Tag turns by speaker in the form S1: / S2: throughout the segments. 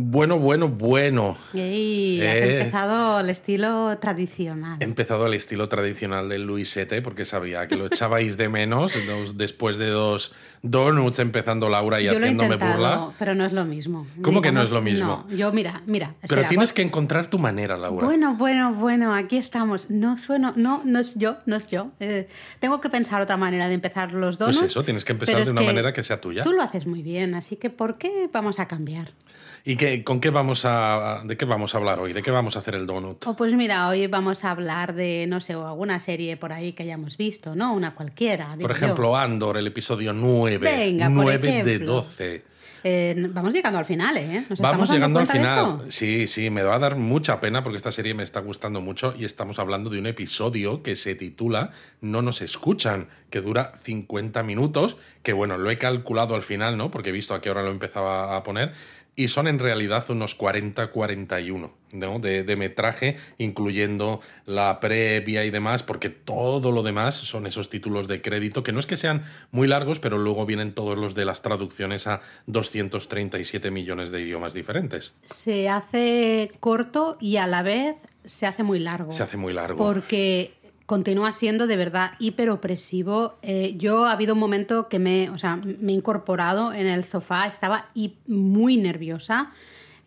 S1: Bueno, bueno, bueno.
S2: Ey, has
S1: Eh.
S2: empezado al estilo tradicional.
S1: He empezado el estilo tradicional del Luisete porque sabía que lo echabais de menos dos- después de dos donuts empezando Laura y
S2: Yo lo he
S1: haciéndome
S2: intentado,
S1: burla.
S2: pero no es lo mismo.
S1: ¿Cómo que no es lo mismo?
S2: No, yo mira, mira.
S1: Pero tienes que encontrar tu manera, Laura.
S2: Bueno, bueno, bueno, aquí estamos. No sueno, no, no es yo, no es yo. Eh, tengo que pensar otra manera de empezar los
S1: pues
S2: donuts.
S1: eso, tienes que empezar de una manera que sea tuya.
S2: Tú lo haces muy bien, así que ¿por qué vamos a cambiar?
S1: ¿Y qué, con qué vamos a, de qué vamos a hablar hoy? ¿De qué vamos a hacer el donut?
S2: O pues mira, hoy vamos a hablar de, no sé, o alguna serie por ahí que hayamos visto, ¿no? Una cualquiera.
S1: Por
S2: yo.
S1: ejemplo, Andor, el episodio 9.
S2: Venga, por
S1: 9 de
S2: ejemplo.
S1: 12.
S2: Eh, vamos llegando al final, ¿eh? ¿Nos
S1: Vamos llegando al final. Sí, sí, me va a dar mucha pena porque esta serie me está gustando mucho y estamos hablando de un episodio que se titula No nos escuchan, que dura 50 minutos, que bueno, lo he calculado al final, ¿no? Porque he visto a qué hora lo empezaba a poner y son en realidad unos 40-41 ¿no? de, de metraje, incluyendo la previa y demás, porque todo lo demás son esos títulos de crédito, que no es que sean muy largos, pero luego vienen todos los de las traducciones a 237 millones de idiomas diferentes.
S2: Se hace corto y a la vez se hace muy largo.
S1: Se hace muy largo.
S2: Porque continúa siendo de verdad hiperopresivo. Eh, yo ha habido un momento que me, o sea, me he incorporado en el sofá, estaba muy nerviosa.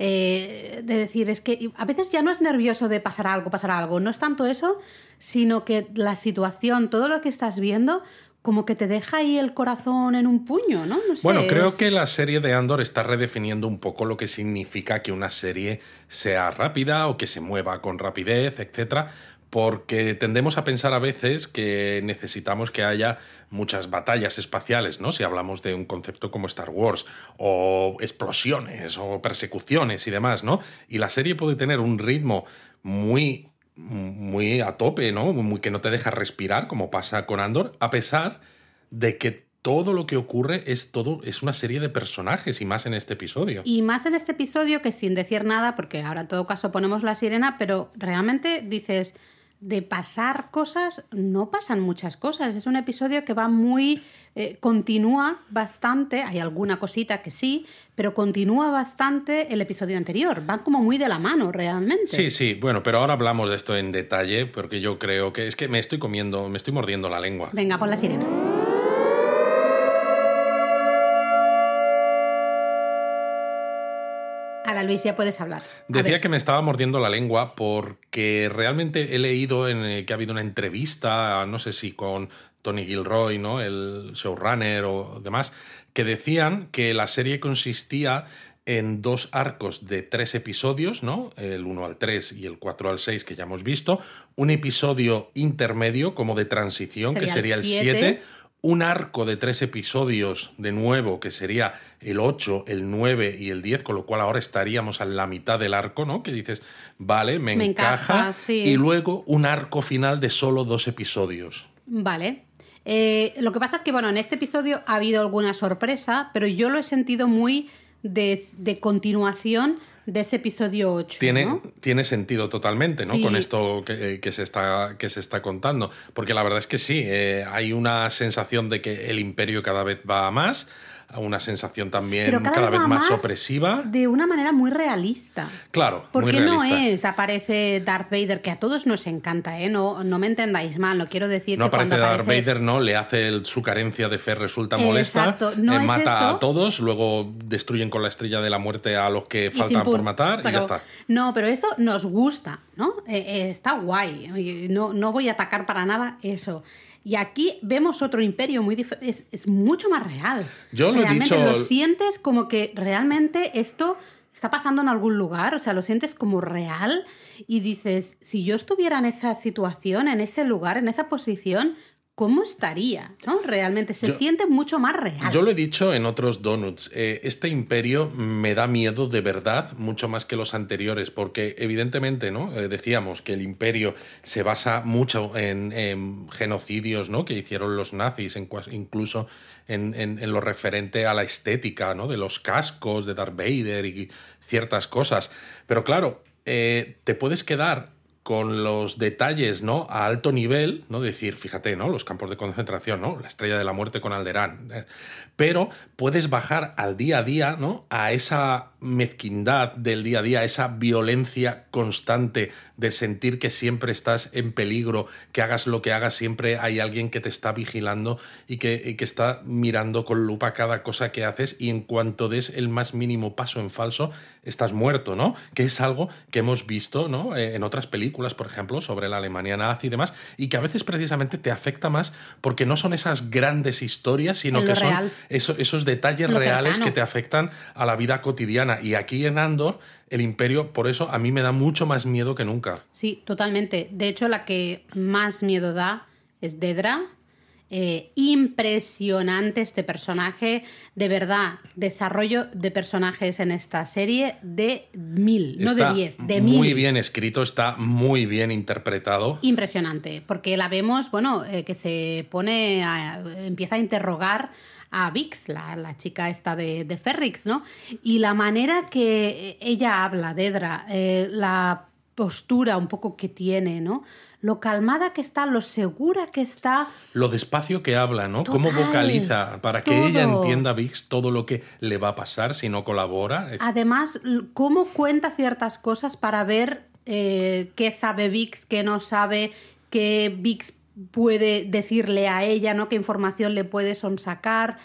S2: eh, de decir, es que a veces ya no es nervioso de pasar algo, pasar algo, no es tanto eso, sino que la situación, todo lo que estás viendo, como que te deja ahí el corazón en un puño, ¿no? No sé,
S1: Bueno, creo
S2: es-
S1: que la serie de Andor está redefiniendo un poco lo que significa que una serie sea rápida o que se mueva con rapidez, etcétera, porque tendemos a pensar a veces que necesitamos que haya muchas batallas espaciales, ¿no? Si hablamos de un concepto como Star Wars, o explosiones, o persecuciones y demás, ¿no? Y la serie puede tener un ritmo muy muy a tope, ¿no? Que no te deja respirar, como pasa con Andor, a pesar de que todo lo que ocurre es todo, es una serie de personajes, y más en este episodio.
S2: Y más en este episodio que sin decir nada, porque ahora en todo caso ponemos la sirena, pero realmente dices, de pasar cosas, no pasan muchas cosas. Es un episodio que va muy, eh, continúa bastante, hay alguna cosita que sí, pero continúa bastante el episodio anterior. Van como muy de la mano realmente.
S1: Sí, sí, bueno, pero ahora hablamos de esto en detalle, porque yo creo que es que me estoy comiendo, me estoy mordiendo la lengua.
S2: Venga, pon la sirena. Ahora, Luis, ya puedes hablar.
S1: Decía que me estaba mordiendo la lengua porque realmente he leído en, eh, que ha habido una entrevista, no sé si con Tony Gilroy, ¿no? el showrunner o demás, que decían que la serie consistía en dos arcos de tres episodios, ¿no? El 1 al 3 y el 4 al 6 que ya hemos visto, un episodio intermedio como de transición que sería
S2: el
S1: el
S2: siete.
S1: 7, un arco de tres episodios de nuevo, que sería el 8, el 9 y el 10, con lo cual ahora estaríamos a la mitad del arco, ¿no? Que dices, vale, me,
S2: Me
S1: encaja.
S2: encaja, sí.
S1: Y luego un arco final de solo dos episodios.
S2: Vale. Eh, lo que pasa es que, bueno, en este episodio ha habido alguna sorpresa, pero yo lo he sentido muy de, de continuación de ese episodio 8.
S1: Tiene,
S2: ¿no?
S1: tiene sentido totalmente, ¿no?
S2: Sí.
S1: Con esto que, eh, que se está, que se está contando. Porque la verdad es que sí, eh, hay una sensación de que el imperio cada vez va a más, una sensación también cada,
S2: cada,
S1: vez más, opresiva.
S2: De una manera muy realista.
S1: Claro, muy
S2: Porque no es, aparece Darth Vader, que a todos nos encanta, ¿eh? No, no me entendáis mal, no quiero decir
S1: No
S2: que
S1: aparece
S2: cuando
S1: Darth
S2: aparece...
S1: Vader, no, le hace el- su carencia de fe resulta molesta,
S2: Exacto, no
S1: eh,
S2: es
S1: mata
S2: esto.
S1: a todos, luego destruyen con la estrella de la muerte a los que
S2: Y
S1: faltan por matar y ya está.
S2: No, pero eso nos gusta, ¿no? Eh, eh, está guay. No, no voy a atacar para nada eso. Y aquí vemos otro imperio muy diferente. Es, es mucho más real.
S1: Yo lo he
S2: realmente
S1: dicho-
S2: Lo sientes como que realmente esto está pasando en algún lugar. O sea, lo sientes como real. Y dices, si yo estuviera en esa situación, en ese lugar, en esa posición, ¿cómo estaría? ¿No? Realmente se
S1: Yo-
S2: siente mucho más real.
S1: Yo lo he dicho en otros donuts, eh, este imperio me da miedo de verdad mucho más que los anteriores, porque evidentemente, ¿no? Eh, decíamos que el imperio se basa mucho en, en genocidios, ¿no? Que hicieron los nazis, en incluso en lo referente a la estética, ¿no? De los cascos de Darth Vader y ciertas cosas. Pero claro, eh, te puedes quedar con los detalles, ¿no? A alto nivel, ¿no? Decir, fíjate, ¿no? Los campos de concentración, ¿no? La estrella de la muerte con Alderán. ¿eh? Pero puedes bajar al día a día, ¿no? A esa mezquindad del día a día, esa violencia constante de sentir que siempre estás en peligro, que hagas lo que hagas, siempre hay alguien que te está vigilando y que, y que está mirando con lupa cada cosa que haces y en cuanto des el más mínimo paso en falso, estás muerto, ¿no? Que es algo que hemos visto, ¿no? Eh, en otras películas, por ejemplo, sobre la Alemania nazi y demás, y que a veces precisamente te afecta más porque no son esas grandes historias, sino que son esos, esos detalles reales que te afectan a la vida cotidiana y aquí en Andor, el imperio, por eso a mí me da mucho más miedo que nunca.
S2: Sí, totalmente. De hecho, la que más miedo da es Dedra. Eh, impresionante este personaje, de verdad, desarrollo de personajes en esta serie de mil, no de diez, de mil.
S1: Muy bien escrito, está muy bien interpretado.
S2: Impresionante, porque la vemos, bueno, eh, que se pone, a, empieza a interrogar a Vix, la, chica esta de, de, Ferrix, ¿no? Y la manera que ella habla, Dedra, eh, la postura un poco que tiene, ¿no? Lo calmada que está, lo segura que está.
S1: Lo despacio que habla, ¿no? Cómo vocaliza para que ella entienda Vix todo lo que le va a pasar si no colabora.
S2: Además, cómo cuenta ciertas cosas para ver eh, qué sabe Vix, qué no sabe, qué Vix puede decirle a ella, ¿no? Qué información le puede sonsacar.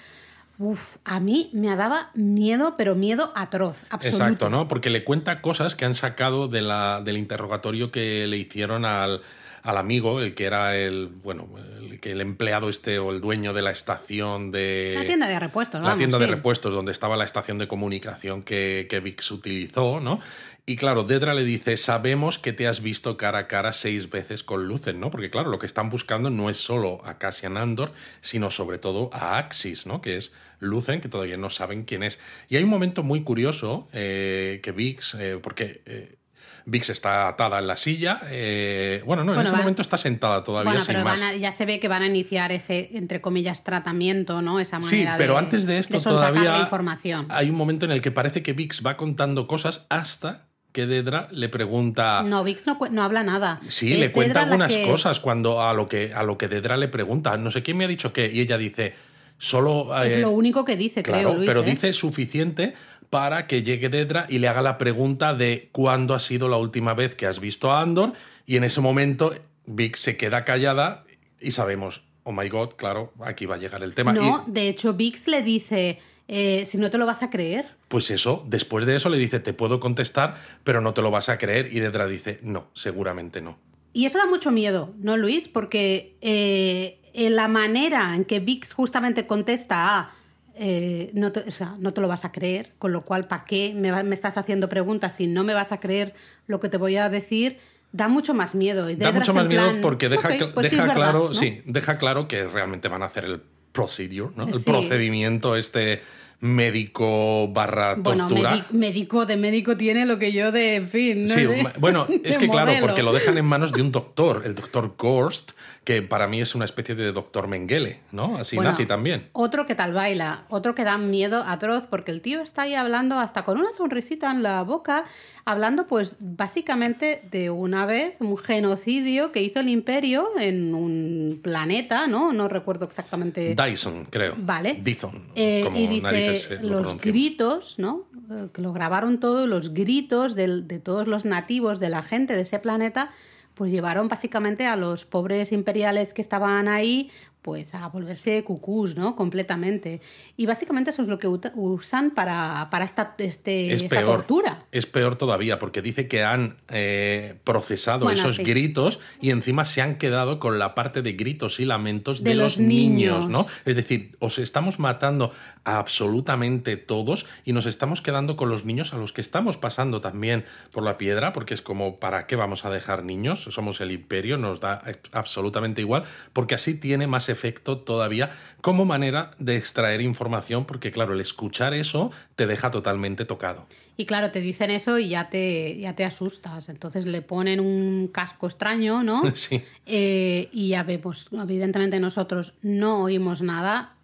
S2: Uf, a mí me daba miedo, pero miedo atroz, absoluto.
S1: Exacto, ¿no? Porque le cuenta cosas que han sacado de la, del interrogatorio que le hicieron al, al amigo, el que era el, bueno, el, que el empleado este o el dueño de la estación de...
S2: La tienda de repuestos,
S1: La tienda de repuestos, donde estaba la estación de comunicación que, que Vix utilizó, ¿no? Y claro, Dedra le dice, sabemos que te has visto cara a cara seis veces con Lucen, ¿no? Porque claro, lo que están buscando no es solo a Cassian Andor, sino sobre todo a Axis, ¿no? Que es Lucen, que todavía no saben quién es. Y hay un momento muy curioso eh, que Vix, eh, porque eh, Vix está atada en la silla. Eh, bueno, no, en ese momento está sentada todavía bueno, pero
S2: ya se ve que van a iniciar ese, entre comillas, tratamiento, ¿no? Esa manera
S1: sí, pero antes de esto todavía información. hay un momento en el que parece que Vix va contando cosas hasta que Dedra le pregunta.
S2: No, Vix no, habla nada.
S1: Sí, le cuenta algunas cosas cuando a lo que a lo que Dedra le pregunta, no sé quién me ha dicho qué, y ella dice. Solo,
S2: es eh, lo único que dice,
S1: claro,
S2: creo.
S1: pero
S2: ¿eh?
S1: dice suficiente para que llegue Dedra y le haga la pregunta de cuándo ha sido la última vez que has visto a Andor. Y en ese momento Vic se queda callada y sabemos, oh my god, claro, aquí va a llegar el tema.
S2: No, de hecho, Vix le dice. Eh, si no te lo vas a creer.
S1: Pues eso, después de eso le dice, te puedo contestar, pero no te lo vas a creer. Y Dedra dice, no, seguramente no.
S2: Y eso da mucho miedo, ¿no, Luis? Porque eh, en la manera en que Vix justamente contesta a eh, no, te, no te lo vas a creer, con lo cual, ¿para qué me, me, estás haciendo preguntas si no me vas a creer lo que te voy a decir? Da mucho más miedo.
S1: da mucho más miedo porque deja, pues deja claro, sí, deja claro que realmente van a hacer el procedure, ¿no? El procedimiento este médico barra tortura.
S2: Bueno, médico de médico tiene lo que yo de, en fin.
S1: Sí, bueno, es que claro, porque lo dejan en manos de un doctor, el doctor Gorst, que para mí es una especie de doctor Mengele, ¿no? Así nazi también.
S2: Otro que tal baila, otro que da miedo atroz, porque el tío está ahí hablando hasta con una sonrisita en la boca, hablando pues básicamente de una vez un genocidio que hizo el imperio en un planeta, ¿no? No recuerdo exactamente.
S1: Dyson, creo.
S2: Vale.
S1: Dyson.
S2: Eh, y dice los gritos, ¿no? Eh, que lo grabaron todo, los gritos de, de todos los nativos, de la gente de ese planeta pues llevaron básicamente a los pobres imperiales que estaban ahí pues a volverse cucús, ¿no? Completamente. Y básicamente eso es lo que usan para, para esta, este, esta tortura.
S1: Es peor todavía, porque dice que han eh, procesado esos gritos y encima se han quedado con la parte de gritos y lamentos de, los, niños, ¿no? Es decir, os estamos matando a absolutamente todos y nos estamos quedando con los niños a los que estamos pasando también por la piedra, porque es como, ¿para qué vamos a dejar niños? Somos el imperio, nos da absolutamente igual, porque así tiene más efecto todavía como manera de extraer información, porque claro, el escuchar eso te deja totalmente tocado.
S2: Y claro, te dicen eso y ya te, ya te asustas. Entonces le ponen un casco extraño, ¿no?
S1: Sí.
S2: Eh, y ya vemos, evidentemente nosotros no oímos nada,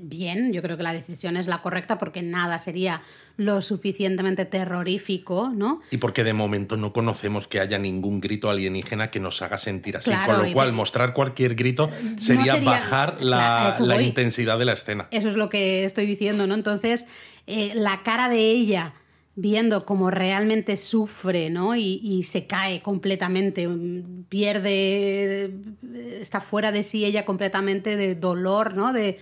S2: bien, yo creo que la decisión es la correcta porque nada sería lo suficientemente terrorífico, ¿no?
S1: Y porque de momento no conocemos que haya ningún grito alienígena que nos haga sentir así, con lo cual mostrar cualquier grito sería, bajar la, intensidad de la escena.
S2: Eso es lo que estoy diciendo, ¿no? Entonces, eh, la cara de ella viendo cómo realmente sufre, ¿no? Y, se cae completamente, pierde, está fuera de sí ella completamente de dolor, ¿no? De,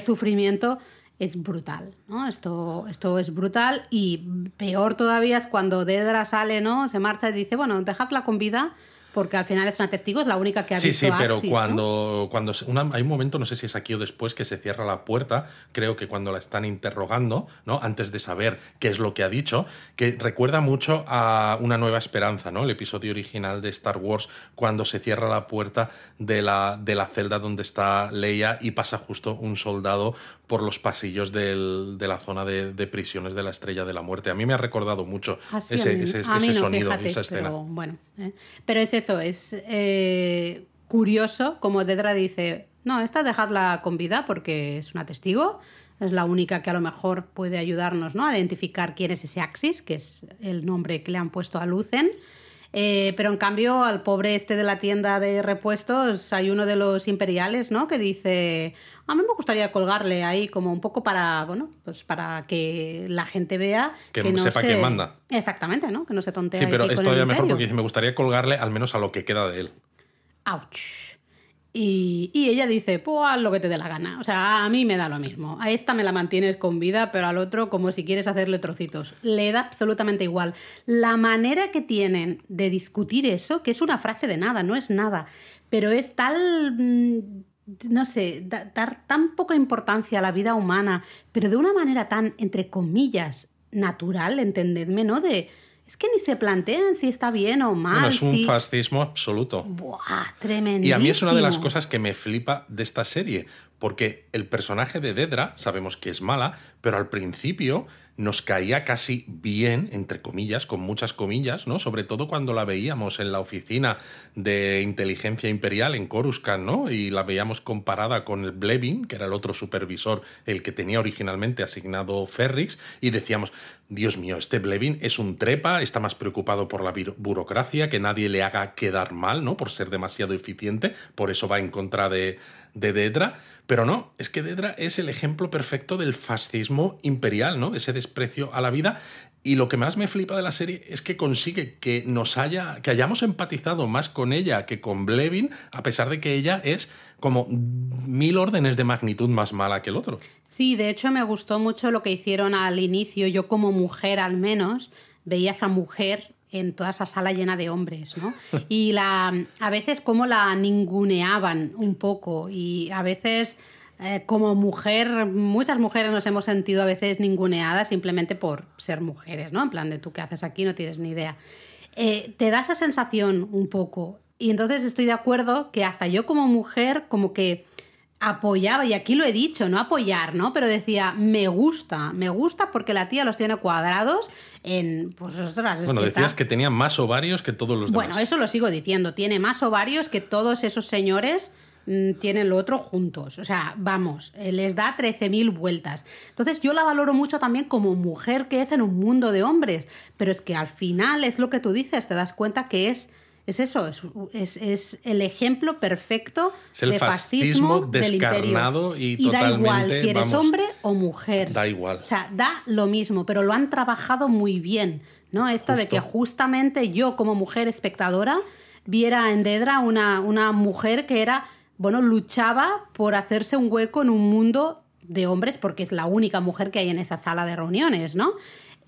S2: sufrimiento, es brutal, ¿no? Esto, esto es brutal y peor todavía es cuando Dedra sale, ¿no? Se marcha y dice, bueno, dejadla con vida porque al final es una testigo, es la única que ha
S1: sí,
S2: visto
S1: Sí, sí, pero cuando, cuando hay un momento, no sé si es aquí o después, que se cierra la puerta, creo que cuando la están interrogando, ¿no? Antes de saber qué es lo que ha dicho, que recuerda mucho a Una Nueva Esperanza, ¿no? El episodio original de Star Wars, cuando se cierra la puerta de la, de la celda donde está Leia y pasa justo un soldado por los pasillos del, de la zona de, prisiones de la Estrella de la Muerte. A mí me ha recordado mucho ese, ese, sonido, esa escena.
S2: Pero, bueno, ¿eh? pero es eso, es eh, curioso como Dedra dice, no, esta dejadla con vida porque es una testigo, es la única que a lo mejor puede ayudarnos ¿no? a identificar quién es ese Axis, que es el nombre que le han puesto a Lucen. Eh, pero en cambio, al pobre este de la tienda de repuestos, hay uno de los imperiales, ¿no? Que dice, a mí me gustaría colgarle ahí como un poco para, bueno, pues para que la gente vea
S1: que, no sepa quién manda.
S2: Exactamente, ¿no? Que no se tontee.
S1: Sí, pero es todavía mejor porque dice, me gustaría colgarle al menos a lo que queda de él.
S2: ¡Auch! Y, ella dice, pues haz lo que te dé la gana. O sea, a mí me da lo mismo. A esta me la mantienes con vida, pero al otro como si quieres hacerle trocitos. Le da absolutamente igual. La manera que tienen de discutir eso, que es una frase de nada, no es nada, pero es tal... No sé, dar tan poca importancia a la vida humana, pero de una manera tan, entre comillas, natural, entendedme, ¿no? De, es que ni se plantean si está bien o mal.
S1: es un fascismo absoluto.
S2: Buah, tremendo.
S1: Y a mí es una de las cosas que me flipa de esta serie, porque el personaje de Dedra, sabemos que es mala, pero al principio nos caía casi bien, entre comillas, con muchas comillas, ¿no? Sobre todo cuando la veíamos en la oficina de inteligencia imperial en Coruscant, ¿no? Y la veíamos comparada con el Blevin, que era el otro supervisor, el que tenía originalmente asignado Ferrix, y decíamos, Dios mío, este Blevin es un trepa, está más preocupado por la burocracia, que nadie le haga quedar mal, ¿no? Por ser demasiado eficiente, por eso va en contra de, de Dedra. Pero no, es que Dedra es el ejemplo perfecto del fascismo imperial, ¿no? Ese desprecio a la vida. Y lo que más me flipa de la serie es que consigue que nos haya, que hayamos empatizado más con ella que con Blevin, a pesar de que ella es como mil órdenes de magnitud más mala que el otro.
S2: Sí, de hecho me gustó mucho lo que hicieron al inicio. Yo como mujer al menos veía a esa mujer en toda esa sala llena de hombres, ¿no? Y la, a veces como la ninguneaban un poco y a veces eh, como mujer, muchas mujeres nos hemos sentido a veces ninguneadas simplemente por ser mujeres, ¿no? En plan de tú qué haces aquí, no tienes ni idea. Eh, te da esa sensación un poco. Y entonces estoy de acuerdo que hasta yo como mujer como que apoyaba, y aquí lo he dicho, no apoyar, ¿no? Pero decía, me gusta, me gusta porque la tía los tiene cuadrados en, pues ostras,
S1: Bueno, decías que tenía más ovarios que todos los
S2: demás. Bueno, eso lo sigo diciendo, tiene más ovarios que todos esos señores mm, tienen lo otro juntos. O sea, vamos, eh, les da 13.000 vueltas. Entonces yo la valoro mucho también como mujer que es en un mundo de hombres, pero es que al final es lo que tú dices, te das cuenta que es es eso, es, es, el ejemplo perfecto
S1: el
S2: de fascismo,
S1: descarnado
S2: del
S1: y, y da
S2: igual si eres hombre o mujer.
S1: Da igual.
S2: O sea, da lo mismo, pero lo han trabajado muy bien, ¿no? Esto de que justamente yo como mujer espectadora viera en Dedra una, una mujer que era, bueno, luchaba por hacerse un hueco en un mundo de hombres porque es la única mujer que hay en esa sala de reuniones, ¿no?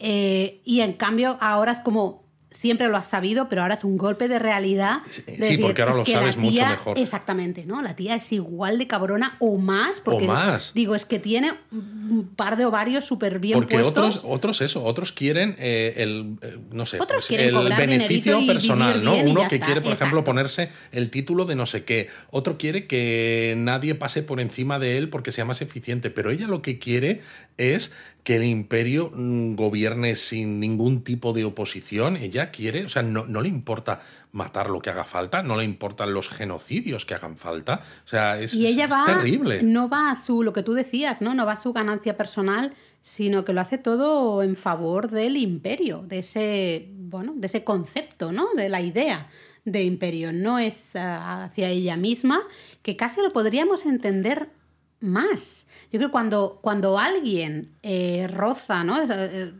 S2: Eh, y en cambio ahora es como siempre lo has sabido, pero ahora es un golpe de realidad.
S1: Sí, porque ahora lo sabes mucho mejor.
S2: Exactamente, ¿no? La tía es igual de cabrona o más.
S1: Porque, o más.
S2: Digo, es que tiene un par de ovarios súper bien
S1: porque
S2: puestos.
S1: otros, otros eso, otros quieren eh, el, eh, no sé, pues el beneficio personal, ¿no? Uno que quiere, por ejemplo, ponerse el título de no sé qué. Otro quiere que nadie pase por encima de él porque sea más eficiente. Pero ella lo que quiere es que el imperio mm, gobierne sin ningún tipo de oposición. Ella quiere, o sea, no, no, le importa matar lo que haga falta, no le importan los genocidios que hagan falta. O sea, es,
S2: y ella
S1: es
S2: va,
S1: terrible.
S2: No va a su, lo que tú decías, ¿no? No va a su ganancia personal, sino que lo hace todo en favor del imperio, de ese, bueno, de ese concepto, ¿no? De la idea de imperio. No es uh, hacia ella misma, que casi lo podríamos entender más. Yo creo que cuando, cuando alguien eh, roza, ¿no? Eh,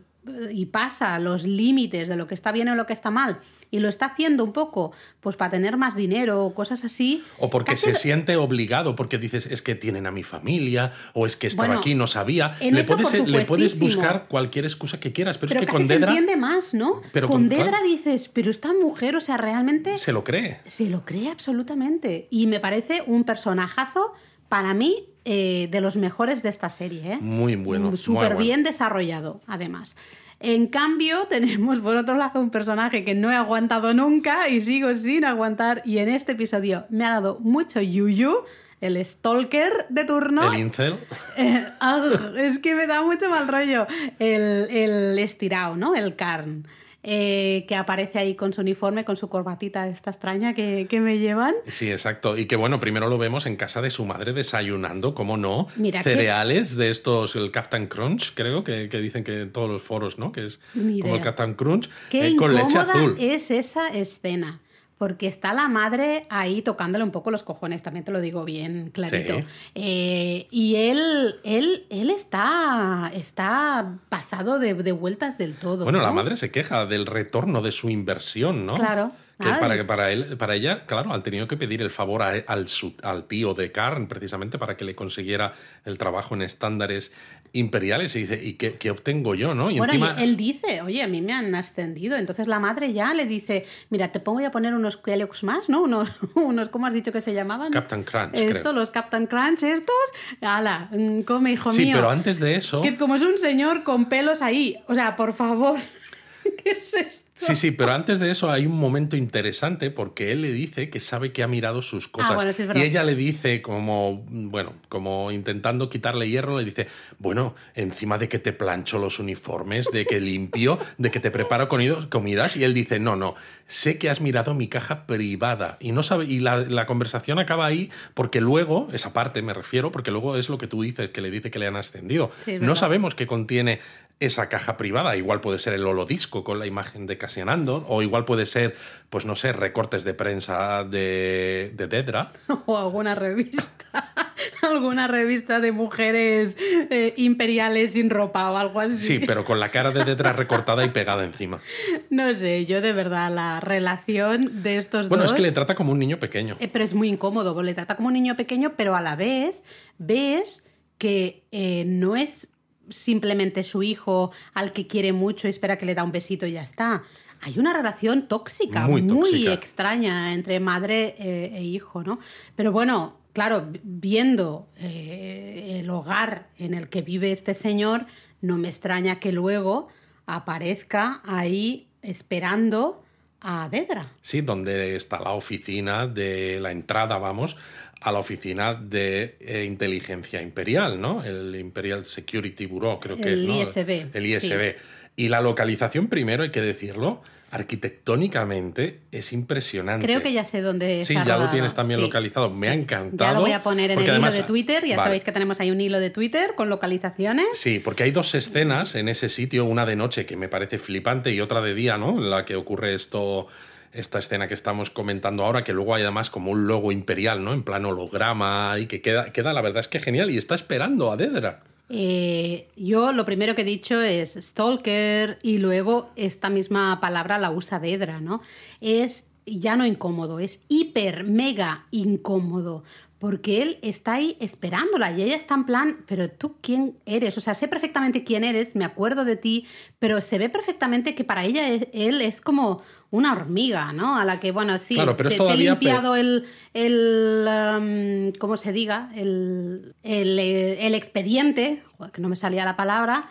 S2: y pasa los límites de lo que está bien o lo que está mal y lo está haciendo un poco pues para tener más dinero o cosas así.
S1: O porque se siente obligado, porque dices, es que tienen a mi familia, o es que estaba
S2: Bueno,
S1: aquí y no sabía.
S2: en
S1: Le puedes, le buscar cualquier excusa que quieras, pero,
S2: Pero
S1: es que
S2: casi
S1: con
S2: se
S1: Dedra
S2: entiende más, ¿no?
S1: Pero
S2: con
S1: con-
S2: Dedra
S1: claro.
S2: dices, pero esta mujer, o sea, realmente
S1: se lo cree.
S2: se lo cree absolutamente. Y me parece un personajazo, para mí, eh, de los mejores de esta serie. ¿eh?
S1: Muy bueno,
S2: Súper
S1: bueno.
S2: bien desarrollado, además. En cambio, tenemos por otro lado un personaje que no he aguantado nunca y sigo sin aguantar. Y en este episodio me ha dado mucho yuyu, el stalker de turno.
S1: El incel.
S2: Eh, ah, es que me da mucho mal rollo. El, el estirado, ¿no? El Karn. Eh, que aparece ahí con su uniforme, con su corbatita esta extraña que, que me llevan.
S1: Sí, exacto. Y que bueno, primero lo vemos en casa de su madre desayunando, como no,
S2: Mira que-
S1: cereales de estos, el Captain Crunch, creo, que, que dicen que en todos los foros, ¿no? Que es
S2: Ni
S1: como el. Captain Crunch, eh, con leche azul.
S2: es esa escena. Porque está la madre ahí tocándole un poco los cojones, también te lo digo bien clarito.
S1: Sí.
S2: Eh, y él, él, él está, está pasado de, de vueltas del todo.
S1: Bueno, la madre se queja del retorno de su inversión, ¿no?
S2: Claro.
S1: Que para, que para, él, para ella, claro, han tenido que pedir el favor a- al, su- al tío de Karn, precisamente para que le consiguiera el trabajo en estándares imperiales. Y dice, ¿y qué, qué obtengo yo, no? Y
S2: Bueno,
S1: encima,
S2: y él dice, oye, a mí me han ascendido. Entonces la madre ya le dice, mira, te pongo a poner unos Kellogg's más, ¿no? Unos, unos ¿cómo has dicho que se llamaban?
S1: Captain Crunch,
S2: Esto,
S1: creo.
S2: los Captain Crunch, estos. Ala, mm, come, hijo
S1: Sí,
S2: mío.
S1: pero antes de eso...
S2: Que es como es un señor con pelos ahí. O sea, por favor. ¿Qué es esto?
S1: Sí, sí, pero antes de eso hay un momento interesante porque él le dice que sabe que ha mirado sus cosas.
S2: Ah, bueno, sí es verdad.
S1: y ella le dice como, bueno, como intentando quitarle hierro, le dice, bueno, encima de que te plancho los uniformes, de que limpio, de que te preparo comidas, y él dice, no, no, sé que has mirado mi caja privada. Y no sabe, y la, la conversación acaba ahí porque luego, esa parte me refiero, porque luego es lo que tú dices, que le dice que le han ascendido.
S2: Sí,
S1: no sabemos qué contiene esa caja privada. Igual puede ser el holodisco con la imagen de Cassian Andor, o igual puede ser, pues no sé, recortes de prensa de, de Dedra.
S2: O alguna revista. alguna revista de mujeres eh, imperiales sin ropa o algo así.
S1: Sí, pero con la cara de Dedra recortada y pegada encima.
S2: No sé, yo de verdad, la relación de estos
S1: Bueno,
S2: dos.
S1: es que le trata como un niño pequeño.
S2: Eh, pero es muy incómodo, le trata como un niño pequeño, pero a la vez ves que eh, no es simplemente su hijo al que quiere mucho y espera que le da un besito y ya está. Hay una relación tóxica,
S1: Muy
S2: muy,
S1: tóxica.
S2: extraña entre madre eh, e hijo, ¿no? Pero bueno, claro, vi- viendo eh, el hogar en el que vive este señor, no me extraña que luego aparezca ahí esperando a Dedra.
S1: Sí, donde está la oficina de la entrada, vamos, a la oficina de eh, inteligencia imperial, ¿no? El Imperial Security Bureau, creo que
S2: El
S1: es, ¿no?
S2: ISB,
S1: El ISB. Y la localización, primero, hay que decirlo, arquitectónicamente es impresionante.
S2: Creo que ya sé dónde
S1: Sí, ya lo tienes también
S2: sí.
S1: localizado. Me ha encantado.
S2: Ya lo voy a poner en el hilo de Twitter. Ya
S1: Vale.
S2: sabéis que tenemos ahí un hilo de Twitter con localizaciones.
S1: Sí, porque hay dos escenas en ese sitio, una de noche que me parece flipante y otra de día, ¿no? En la que ocurre esto, esta escena que estamos comentando ahora, que luego hay además como un logo imperial, ¿no? En plan holograma y que queda, queda la verdad es que genial y está esperando a Dedra.
S2: Eh, yo lo primero que he dicho es stalker y luego esta misma palabra la usa Dedra, ¿no? Es ya no incómodo, es hiper, mega incómodo. Porque él está ahí esperándola y ella está en plan, pero tú quién eres? O sea, sé perfectamente quién eres, me acuerdo de ti, pero se ve perfectamente que para ella es- él es como una hormiga, ¿no? A la que, bueno, sí,
S1: Claro, pero
S2: te, te he limpiado el, el um, ¿cómo se diga? El, el, eh, el expediente, que no me salía la palabra,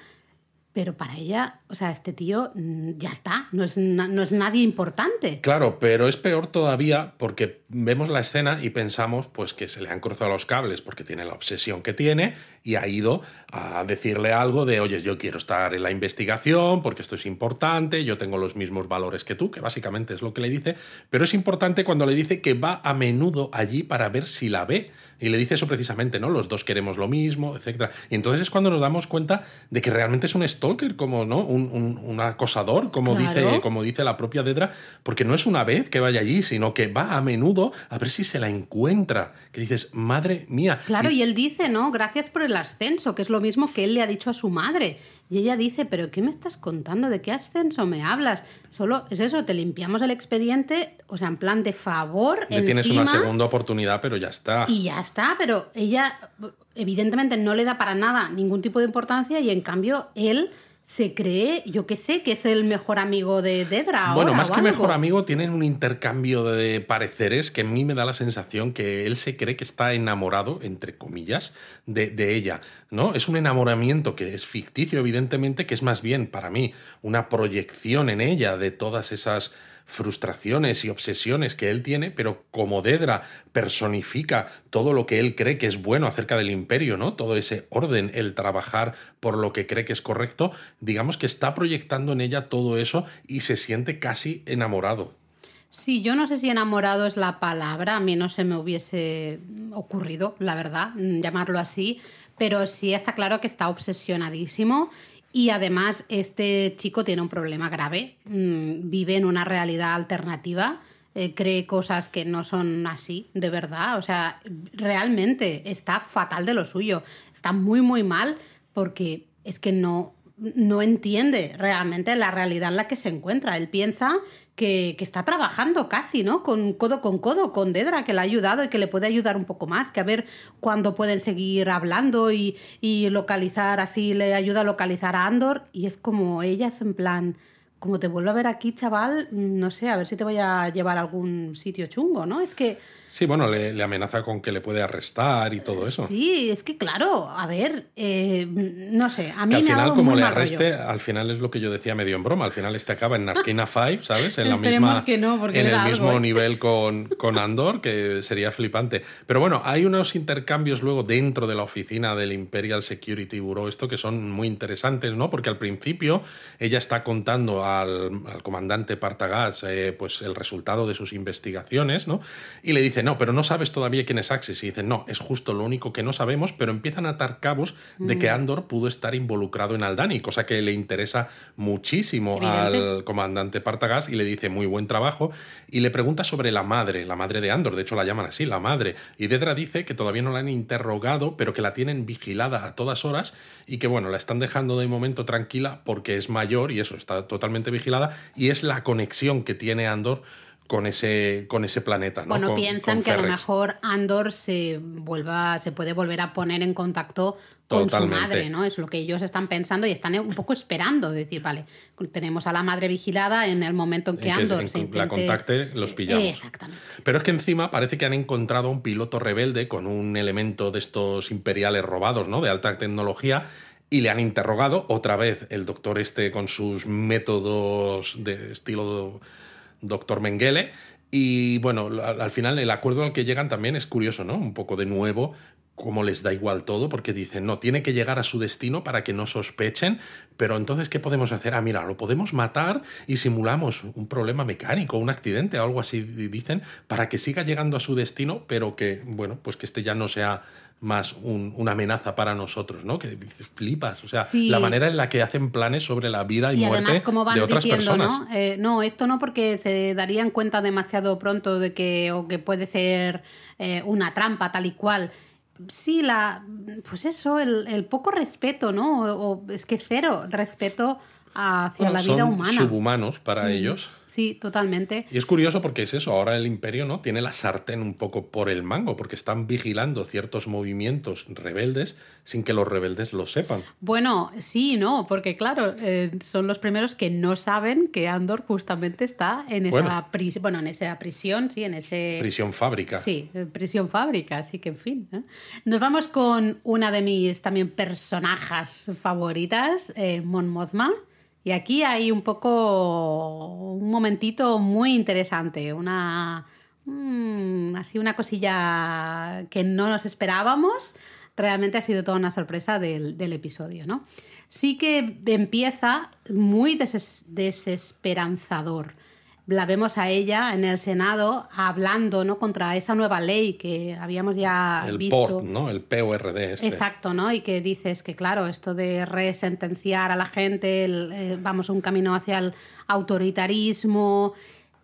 S2: pero para ella, o sea, este tío mm, ya está, no es, no es nadie importante.
S1: Claro, pero es peor todavía porque vemos la escena y pensamos pues que se le han cruzado los cables porque tiene la obsesión que tiene y ha ido a decirle algo de, oye, yo quiero estar en la investigación porque esto es importante, yo tengo los mismos valores que tú, que básicamente es lo que le dice, pero es importante cuando le dice que va a menudo allí para ver si la ve y le dice eso precisamente, ¿no? Los dos queremos lo mismo, etc. Y entonces es cuando nos damos cuenta de que realmente es un stalker, como, ¿no? Un, acosador, como, dice, como dice la propia Dedra, porque no es una vez que vaya allí, sino que va a menudo a ver si se la encuentra. Que dices, madre mía.
S2: Claro, y, él dice, ¿no? Gracias por el ascenso, que es lo mismo que él le ha dicho a su madre. Y ella dice, pero ¿qué me estás contando? ¿De qué ascenso me hablas? Solo es eso, te limpiamos el expediente, o sea, en plan de favor.
S1: Le tienes una segunda oportunidad, pero ya está.
S2: Y ya está, pero ella evidentemente no le da para nada ningún tipo de importancia y en cambio él se cree, yo qué sé, que es el mejor amigo de Dedra.
S1: Bueno, más que mejor amigo, tienen un intercambio de pareceres que a mí me da la sensación que él se cree que está enamorado, entre comillas, de, de, ella. ¿no? Es un enamoramiento que es ficticio, evidentemente, que es más bien para mí una proyección en ella de todas esas frustraciones y obsesiones que él tiene, pero como Dedra personifica todo lo que él cree que es bueno acerca del imperio, ¿no? Todo ese orden, el trabajar por lo que cree que es correcto, digamos que está proyectando en ella todo eso y se siente casi enamorado.
S2: Sí, yo no sé si enamorado es la palabra, a mí no se me hubiese ocurrido, la verdad, llamarlo así, pero sí está claro que está obsesionadísimo y además este chico tiene un problema grave, mm, vive en una realidad alternativa, eh, cree cosas que no son así, de verdad, o sea, realmente está fatal de lo suyo, está muy, muy mal porque es que no, no entiende realmente la realidad en la que se encuentra. Él piensa que, está trabajando casi, ¿no? Con codo con codo, con Dedra, que le ha ayudado y que le puede ayudar un poco más, que a ver cuándo pueden seguir hablando y, y localizar, así le ayuda a localizar a Andor. Y es como ella es en plan, como te vuelvo a ver aquí, chaval, no sé, a ver si te voy a llevar a algún sitio chungo, ¿no? Es que
S1: Sí, bueno, le, amenaza con que le puede arrestar y todo eso.
S2: Sí, es que claro, a ver, eh, no sé, a mí
S1: al final, como le arreste, al final es lo que yo decía medio en broma, al final este acaba en Narkina 5, ¿sabes? En la misma.
S2: Que no, porque
S1: en el mismo nivel con, con Andor, que sería flipante. Pero bueno, hay unos intercambios luego dentro de la oficina del Imperial Security Bureau, esto que son muy interesantes, ¿no? Porque al principio ella está contando al, comandante Partagaz eh, pues el resultado de sus investigaciones, ¿no? Y le dice no, pero no sabes todavía quién es Axis. Y dicen, no, es justo lo único que no sabemos, pero empiezan a atar cabos de que mm. Andor pudo estar involucrado en Aldani, cosa que le interesa muchísimo al comandante Partagas y le dice, muy buen trabajo, y le pregunta sobre la madre, la madre de Andor, de hecho la llaman así, la madre. Y Dedra dice que todavía no la han interrogado, pero que la tienen vigilada a todas horas y que, bueno, la están dejando de momento tranquila porque es mayor y eso, está totalmente vigilada, y es la conexión que tiene Andor con ese, con ese planeta. ¿no?
S2: Bueno, piensan que a lo mejor Andor se, vuelva, se puede volver a poner en contacto con su madre, ¿no? Es lo que ellos están pensando y están un poco esperando. Decir, vale, tenemos a la madre vigilada en el momento en que, Andor se,
S1: la contacte, los pillamos.
S2: exactamente.
S1: Pero es que encima parece que han encontrado un piloto rebelde con un elemento de estos imperiales robados, ¿no? De alta tecnología y le han interrogado otra vez el doctor este con sus métodos de estilo doctor Mengele. Y bueno, al, final el acuerdo al que llegan también es curioso, ¿no? Un poco de nuevo, cómo les da igual todo, porque dicen, no, tiene que llegar a su destino para que no sospechen, pero entonces, ¿qué podemos hacer? Ah, mira, lo podemos matar y simulamos un problema mecánico, un accidente o algo así, dicen, para que siga llegando a su destino, pero que, bueno, pues que este ya no sea más una amenaza para nosotros, ¿no? Que flipas, o sea, la manera en la que hacen planes sobre la vida y, muerte de otras personas.
S2: ¿no? Eh, no, esto no porque se darían cuenta demasiado pronto de que o que puede ser eh, una trampa tal y cual. Sí, la, pues eso, el, poco respeto, ¿no? O, es que cero respeto hacia la vida humana.
S1: Subhumanos para ellos
S2: sí, totalmente.
S1: Y es curioso porque es eso, ahora el imperio no tiene la sartén un poco por el mango, porque están vigilando ciertos movimientos rebeldes sin que los rebeldes lo sepan.
S2: Bueno, sí, no, porque claro, eh, son los primeros que no saben que Andor justamente está en esa
S1: Bueno.
S2: prisión, bueno, en esa prisión, sí, en ese...
S1: Prisión fábrica.
S2: Sí, eh, prisión fábrica, así que en fin. ¿eh? Nos vamos con una de mis también personajes favoritas, eh, Mon Mothma. Y aquí hay un poco un momentito muy interesante, una mm, así una cosilla que no nos esperábamos. Realmente ha sido toda una sorpresa del, del episodio, ¿no? Sí que empieza muy deses- desesperanzador la vemos a ella en el Senado hablando ¿no? contra esa nueva ley que habíamos ya
S1: El
S2: visto.
S1: PORT, ¿no? El PORD este.
S2: Exacto, ¿no? Y que dices que, claro, esto de resentenciar a la gente, el, eh, vamos un camino hacia el autoritarismo.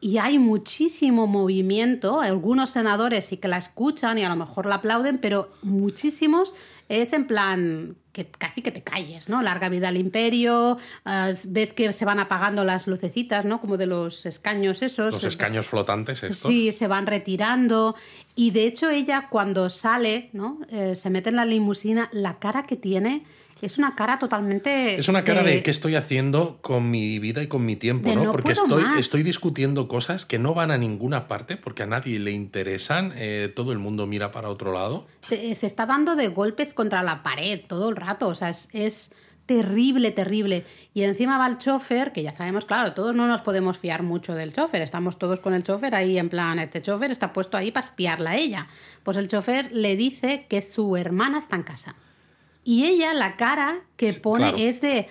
S2: Y hay muchísimo movimiento. Algunos senadores sí que la escuchan y a lo mejor la aplauden, pero muchísimos es en plan que casi que te calles, ¿no? Larga vida al imperio, ah, ves que se van apagando las lucecitas, ¿no? Como de los escaños esos.
S1: Los escaños flotantes estos.
S2: Sí, se van retirando. Y de hecho ella cuando sale, ¿no? Eh, se mete en la limusina, la cara que tiene es una cara totalmente...
S1: Es una cara de, qué estoy haciendo con mi vida y con mi tiempo,
S2: de
S1: ¿no?
S2: no
S1: Porque estoy,
S2: más.
S1: estoy discutiendo cosas que no van a ninguna parte porque a nadie le interesan, eh, todo el mundo mira para otro lado.
S2: Se, se está dando de golpes contra la pared todo el rato, o sea, es, es terrible, terrible. Y encima va el chofer, que ya sabemos, claro, todos no nos podemos fiar mucho del chofer, estamos todos con el chofer ahí en plan, este chofer está puesto ahí para espiarla a ella. Pues el chofer le dice que su hermana está en casa. Y ella, la cara que pone
S1: claro.
S2: es de...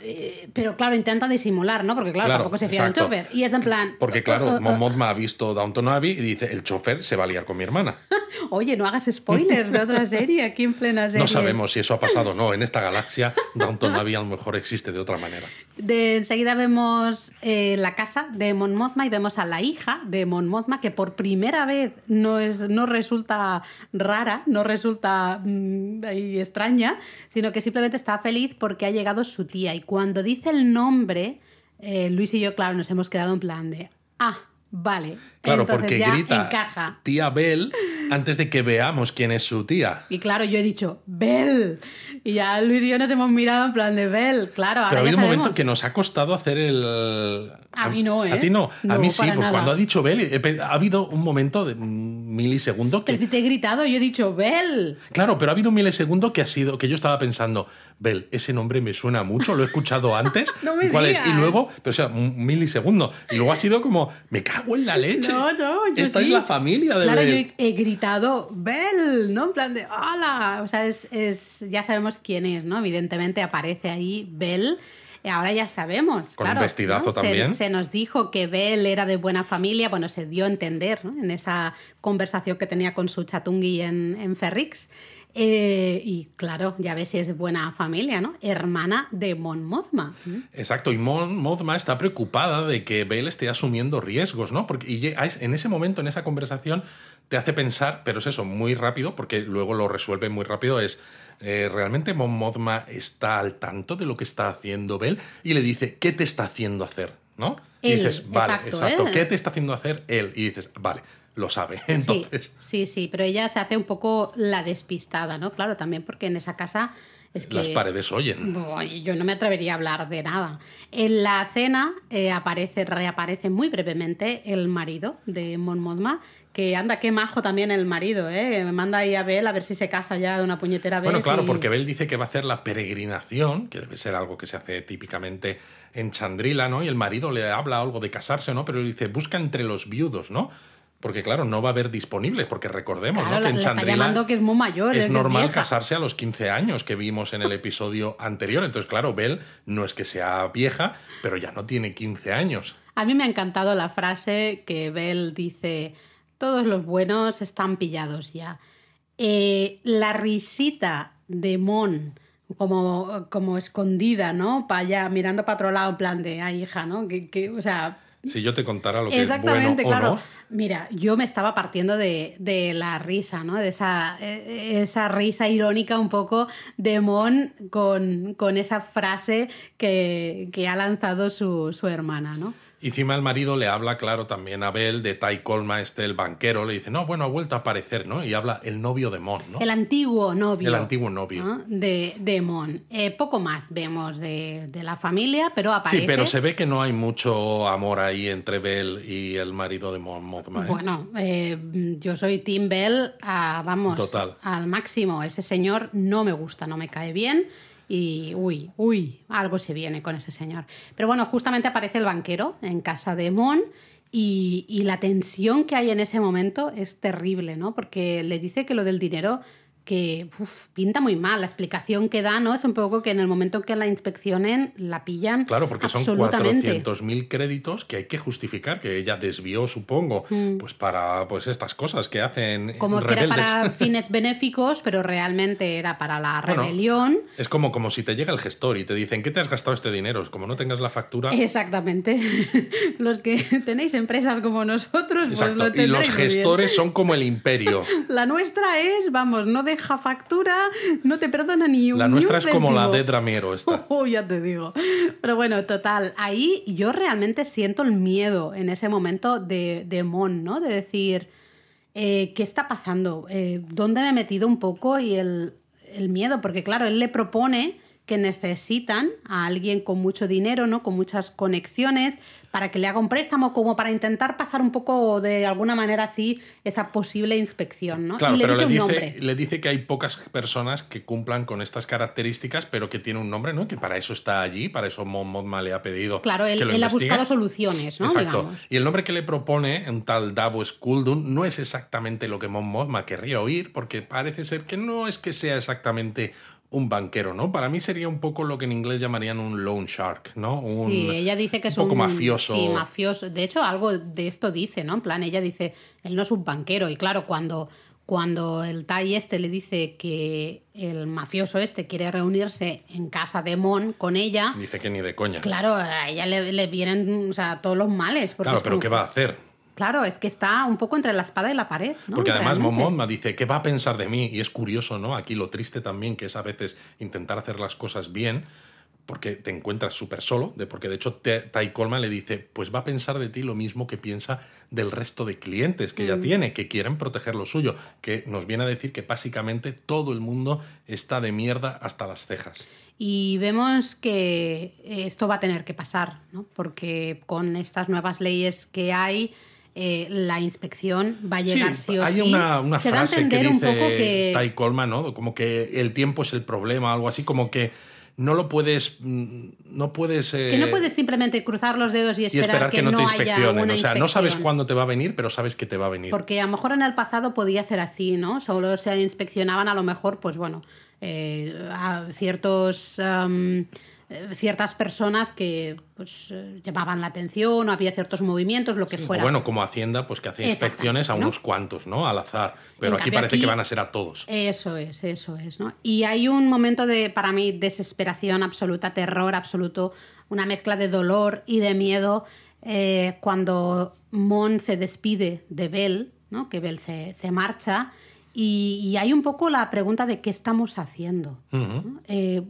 S2: eh, Pero claro, intenta disimular, ¿no? Porque claro,
S1: Claro,
S2: tampoco se fía del chofer. Y es en plan...
S1: Porque
S2: "Oh,
S1: claro,
S2: oh, oh,
S1: Mon Mothma ha visto Downton Abbey y dice, el chofer se va a liar con mi hermana.
S2: Oye, no hagas spoilers de otra serie aquí en plena serie.
S1: No sabemos si eso ha pasado o no. En esta galaxia, Downton Abbey a lo mejor existe de otra manera.
S2: De enseguida vemos eh, la casa de Mon Mothma y vemos a la hija de Mon Mothma que por primera vez no, es, no resulta rara, no resulta mm, extraña, sino que simplemente está feliz porque ha llegado su tía. Y cuando dice el nombre, eh, Luis y yo, claro, nos hemos quedado en plan de, ah, vale.
S1: Claro,
S2: Entonces
S1: porque
S2: ya
S1: grita
S2: encaja.
S1: tía Bell antes de que veamos quién es su tía.
S2: Y claro, yo he dicho, Bell. Y ya Luis y yo nos hemos mirado en plan de Bell. Claro, ahora
S1: Pero ha habido un momento que nos ha costado hacer el.
S2: A mí no, ¿eh?
S1: A ti no. a
S2: No,
S1: mí sí, porque
S2: nada.
S1: cuando ha dicho Bell, ha habido un momento de un milisegundo que.
S2: Pero si te he gritado, yo he dicho, Bell.
S1: Claro, pero ha habido un milisegundo que ha sido que yo estaba pensando, Bell, ese nombre me suena mucho, lo he escuchado antes.
S2: No me
S1: ¿Cuál es? Y
S2: digas.
S1: luego, pero o sea, un milisegundo. Y luego ha sido como, me cago en la leche.
S2: No, no, yo
S1: Esta
S2: sí.
S1: es la familia de
S2: Claro, yo
S1: Bell.
S2: he, he gritado Bell, ¿no? En plan de ¡Hola! O sea, es, es- ya sabemos quién es, ¿no? Evidentemente aparece ahí Bell. Y ahora ya sabemos.
S1: Con un
S2: claro,
S1: vestidazo
S2: ¿no? Se-
S1: también.
S2: Se, nos dijo que Bell era de buena familia. Bueno, se dio a entender ¿no? en esa conversación que tenía con su chatungui en, en Ferrix. Eh, y claro, ya ves si es buena familia, ¿no? Hermana de Mon Mothma.
S1: Exacto, y Mon Mothma está preocupada de que Bell esté asumiendo riesgos, ¿no? Porque y en ese momento, en esa conversación, te hace pensar, pero es eso, muy rápido, porque luego lo resuelve muy rápido, es, eh, ¿realmente Mon Mothma está al tanto de lo que está haciendo Bell? Y le dice, ¿qué te está haciendo hacer? ¿No? Y dices, vale,
S2: exacto,
S1: exacto,
S2: ¿eh?
S1: ¿qué te está haciendo hacer él? Y dices, vale, lo sabe. Entonces,
S2: Sí, sí, sí, pero ella se hace un poco la despistada, ¿no? Claro, también porque en esa casa es que...
S1: las paredes oyen.
S2: Yo no me atrevería a hablar de nada. En la cena eh, aparece, reaparece muy brevemente el marido de Mon Mothma, que anda, qué majo también el marido, ¿eh? Me manda ahí a Bel a ver si se casa ya de una puñetera vez.
S1: Bueno, claro,
S2: y-
S1: porque Bell dice que va a hacer la peregrinación, que debe ser algo que se hace típicamente en Chandrila, ¿no? Y el marido le habla algo de casarse, ¿no? Pero él dice, busca entre los viudos, ¿no? Porque claro, no va a haber disponibles, porque recordemos,
S2: Claro,
S1: ¿no?
S2: la,
S1: Que en Chandrila
S2: que es muy mayor.
S1: es normal casarse a los 15 años que vimos en el episodio anterior. Entonces, claro, Bell no es que sea vieja, pero ya no tiene 15 años.
S2: A mí me ha encantado la frase que Bell dice, todos los buenos están pillados ya. Eh, la risita de Mon, como, como escondida, ¿no? Para allá, mirando para otro lado, en plan de, ay, hija, ¿no? Que, que, o sea,
S1: Si yo te contara lo que es bueno
S2: Exactamente,
S1: o
S2: claro.
S1: no.
S2: Mira, yo me estaba partiendo de, de la risa, ¿no? De esa, eh, esa risa irónica un poco de Mon con, con esa frase que, que ha lanzado su, su hermana, ¿no?
S1: Y encima el marido le habla, claro, también a Bell de Ty Colma, este, el banquero, le dice, no, bueno, ha vuelto a aparecer, ¿no? Y habla el novio de Mon, ¿no?
S2: El antiguo novio.
S1: El antiguo novio.
S2: ¿no? De, de Mon. Eh, poco más vemos de, de, la familia, pero aparece...
S1: Sí, pero se ve que no hay mucho amor ahí entre Bell y el marido de Mon Mothma. ¿eh?
S2: Bueno, eh, yo soy Tim Bell, a, vamos,
S1: Total.
S2: al máximo. Ese señor no me gusta, no me cae bien y uy, uy, algo se viene con ese señor. Pero bueno, justamente aparece el banquero en casa de Mon y, y, la tensión que hay en ese momento es terrible, ¿no? Porque le dice que lo del dinero que uf, pinta muy mal. La explicación que da, ¿no? Es un poco que en el momento en que la inspeccionen, la pillan.
S1: Claro, porque son 400.000 créditos que hay que justificar, que ella desvió, supongo, mm. pues para pues estas cosas que hacen.
S2: Como
S1: rebeldes.
S2: que era para fines benéficos, pero realmente era para la rebelión.
S1: Bueno, es como, como si te llega el gestor y te dicen, ¿qué te has gastado este dinero? Es como no tengas la factura.
S2: Exactamente. Los que tenéis empresas como nosotros,
S1: Exacto.
S2: pues lo
S1: Y los gestores son como el imperio.
S2: La nuestra es, vamos, no deja factura, no te perdona ni un
S1: La nuestra es como la de Dramiero esta.
S2: Oh, ya te digo. Pero bueno, total, ahí yo realmente siento el miedo en ese momento de, de Mon, ¿no? De decir, eh, ¿qué está pasando? Eh, ¿Dónde me he metido un poco? Y el, el miedo, porque claro, él le propone que necesitan a alguien con mucho dinero, ¿no? Con muchas conexiones, para que le haga un préstamo, como para intentar pasar un poco de alguna manera así esa posible inspección, ¿no?
S1: Claro,
S2: y le
S1: pero
S2: dice
S1: le
S2: un
S1: dice,
S2: nombre.
S1: le dice que hay pocas personas que cumplan con estas características, pero que tiene un nombre, ¿no? Que para eso está allí, para eso Mon Mothma le ha pedido.
S2: Claro, él,
S1: que lo
S2: él ha buscado soluciones, ¿no?
S1: Exacto.
S2: Digamos.
S1: Y el nombre que le propone, un tal Davos Kuldun, no es exactamente lo que Mon Mothma querría oír, porque parece ser que no es que sea exactamente un banquero, ¿no? Para mí sería un poco lo que en inglés llamarían un loan shark, ¿no? Un,
S2: sí, ella dice que es
S1: un poco
S2: un
S1: mafioso.
S2: Sí, mafioso. De hecho, algo de esto dice, ¿no? En plan, ella dice, él no es un banquero. Y claro, cuando, cuando el Tai este le dice que el mafioso este quiere reunirse en casa de Mon con ella,
S1: Dice que ni de coña.
S2: claro, a ella le, le vienen o sea, todos los males. porque
S1: Claro, pero
S2: como-
S1: ¿qué va a hacer?
S2: Claro, es que está un poco entre la espada y la pared. ¿no?
S1: Porque además. Mothma dice, ¿qué va a pensar de mí? Y es curioso, ¿no? Aquí lo triste también que es a veces intentar hacer las cosas bien porque te encuentras súper solo, de, porque de hecho Te- Ty Coleman le dice, pues va a pensar de ti lo mismo que piensa del resto de clientes que
S2: Mm.
S1: ya tiene, que quieren proteger lo suyo, que nos viene a decir que básicamente todo el mundo está de mierda hasta las cejas.
S2: Y vemos que esto va a tener que pasar, ¿no? porque con estas nuevas leyes que hay, eh, la inspección va a llegar sí, o
S1: hay
S2: sí.
S1: una, una
S2: Se
S1: frase que
S2: un
S1: dice
S2: poco que
S1: Ty Coleman, ¿no? Como que el tiempo es el problema, algo así, como que no lo puedes, mm, no puedes...
S2: Que
S1: eh,
S2: no puedes simplemente cruzar los dedos y
S1: y
S2: esperar,
S1: esperar que, no, te inspeccionen. O sea, no sabes cuándo te va a venir, pero sabes que te va a venir.
S2: Porque a lo mejor en el pasado podía ser así, ¿no? Solo se inspeccionaban a lo mejor, pues bueno, eh, a ciertos... ciertas personas que pues, eh, llamaban la atención o había ciertos movimientos, lo que fuera.
S1: bueno, como Hacienda, pues que hace
S2: Exactamente,
S1: inspecciones a
S2: ¿no?
S1: unos cuantos, ¿no? Al azar. Pero
S2: En
S1: aquí parece
S2: aquí-
S1: que van a ser a todos.
S2: Eso es, eso es, ¿no? Y hay un momento de, para mí, desesperación absoluta, terror absoluto, una mezcla de dolor y de miedo eh, cuando Mon se despide de Bell, ¿no? Que Bell se, se marcha. Y, y hay un poco la pregunta de qué estamos haciendo. ¿no? Eh,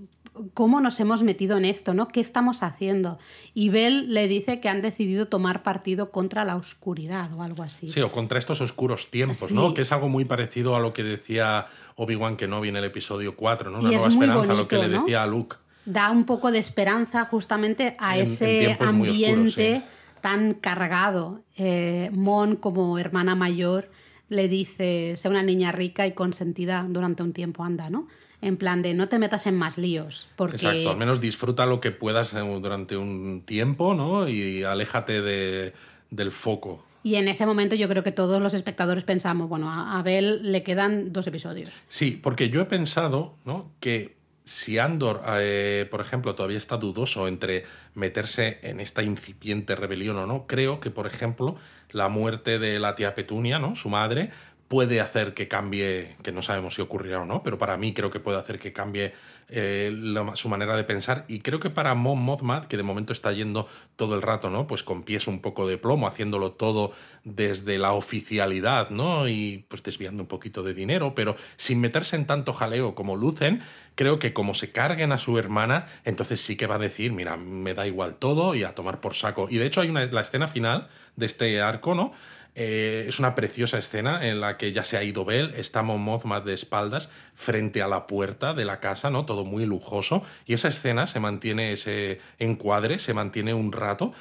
S2: ¿Cómo nos hemos metido en esto? ¿no? ¿Qué estamos haciendo? Y Bell le dice que han decidido tomar partido contra la oscuridad o algo así.
S1: Sí, o contra estos oscuros tiempos,
S2: Sí.
S1: ¿no? Que es algo muy parecido a lo que decía Obi-Wan Kenobi en el episodio 4, ¿no? Una
S2: Y es
S1: nueva
S2: muy
S1: esperanza, lo que le
S2: bonito, ¿no?
S1: decía a Luke.
S2: da un poco de esperanza justamente a
S1: En-
S2: ese ambiente tan cargado. Eh, Mon, como hermana mayor, le dice, sea una niña rica y consentida durante un tiempo, anda, ¿no? En plan de no te metas en más líos, porque
S1: Exacto, al menos disfruta lo que puedas eh, durante un tiempo, ¿no? Y aléjate de, del foco.
S2: Y en ese momento yo creo que todos los espectadores pensamos, bueno, a Abel le quedan dos episodios.
S1: Sí, porque yo he pensado, ¿no? Que si Andor, eh, por ejemplo, todavía está dudoso entre meterse en esta incipiente rebelión o no, creo que, por ejemplo, la muerte de la tía Petunia, ¿no? Su madre, puede hacer que cambie, que no sabemos si ocurrirá o no, pero para mí creo que puede hacer que cambie eh, su manera de pensar. Y creo que para Mon Mothma, que de momento está yendo todo el rato, ¿no? Pues con pies un poco de plomo, haciéndolo todo desde la oficialidad, ¿no? Y pues desviando un poquito de dinero, pero sin meterse en tanto jaleo como Lucen, creo que como se carguen a su hermana, entonces sí que va a decir, mira, me da igual todo y a tomar por saco. Y de hecho hay una, la escena final de este arco, ¿no? Eh, es una preciosa escena en la que ya se ha ido Bell, está Mon de espaldas frente a la puerta de la casa, ¿no? Todo muy lujoso. Y esa escena se mantiene, ese encuadre, se mantiene un rato.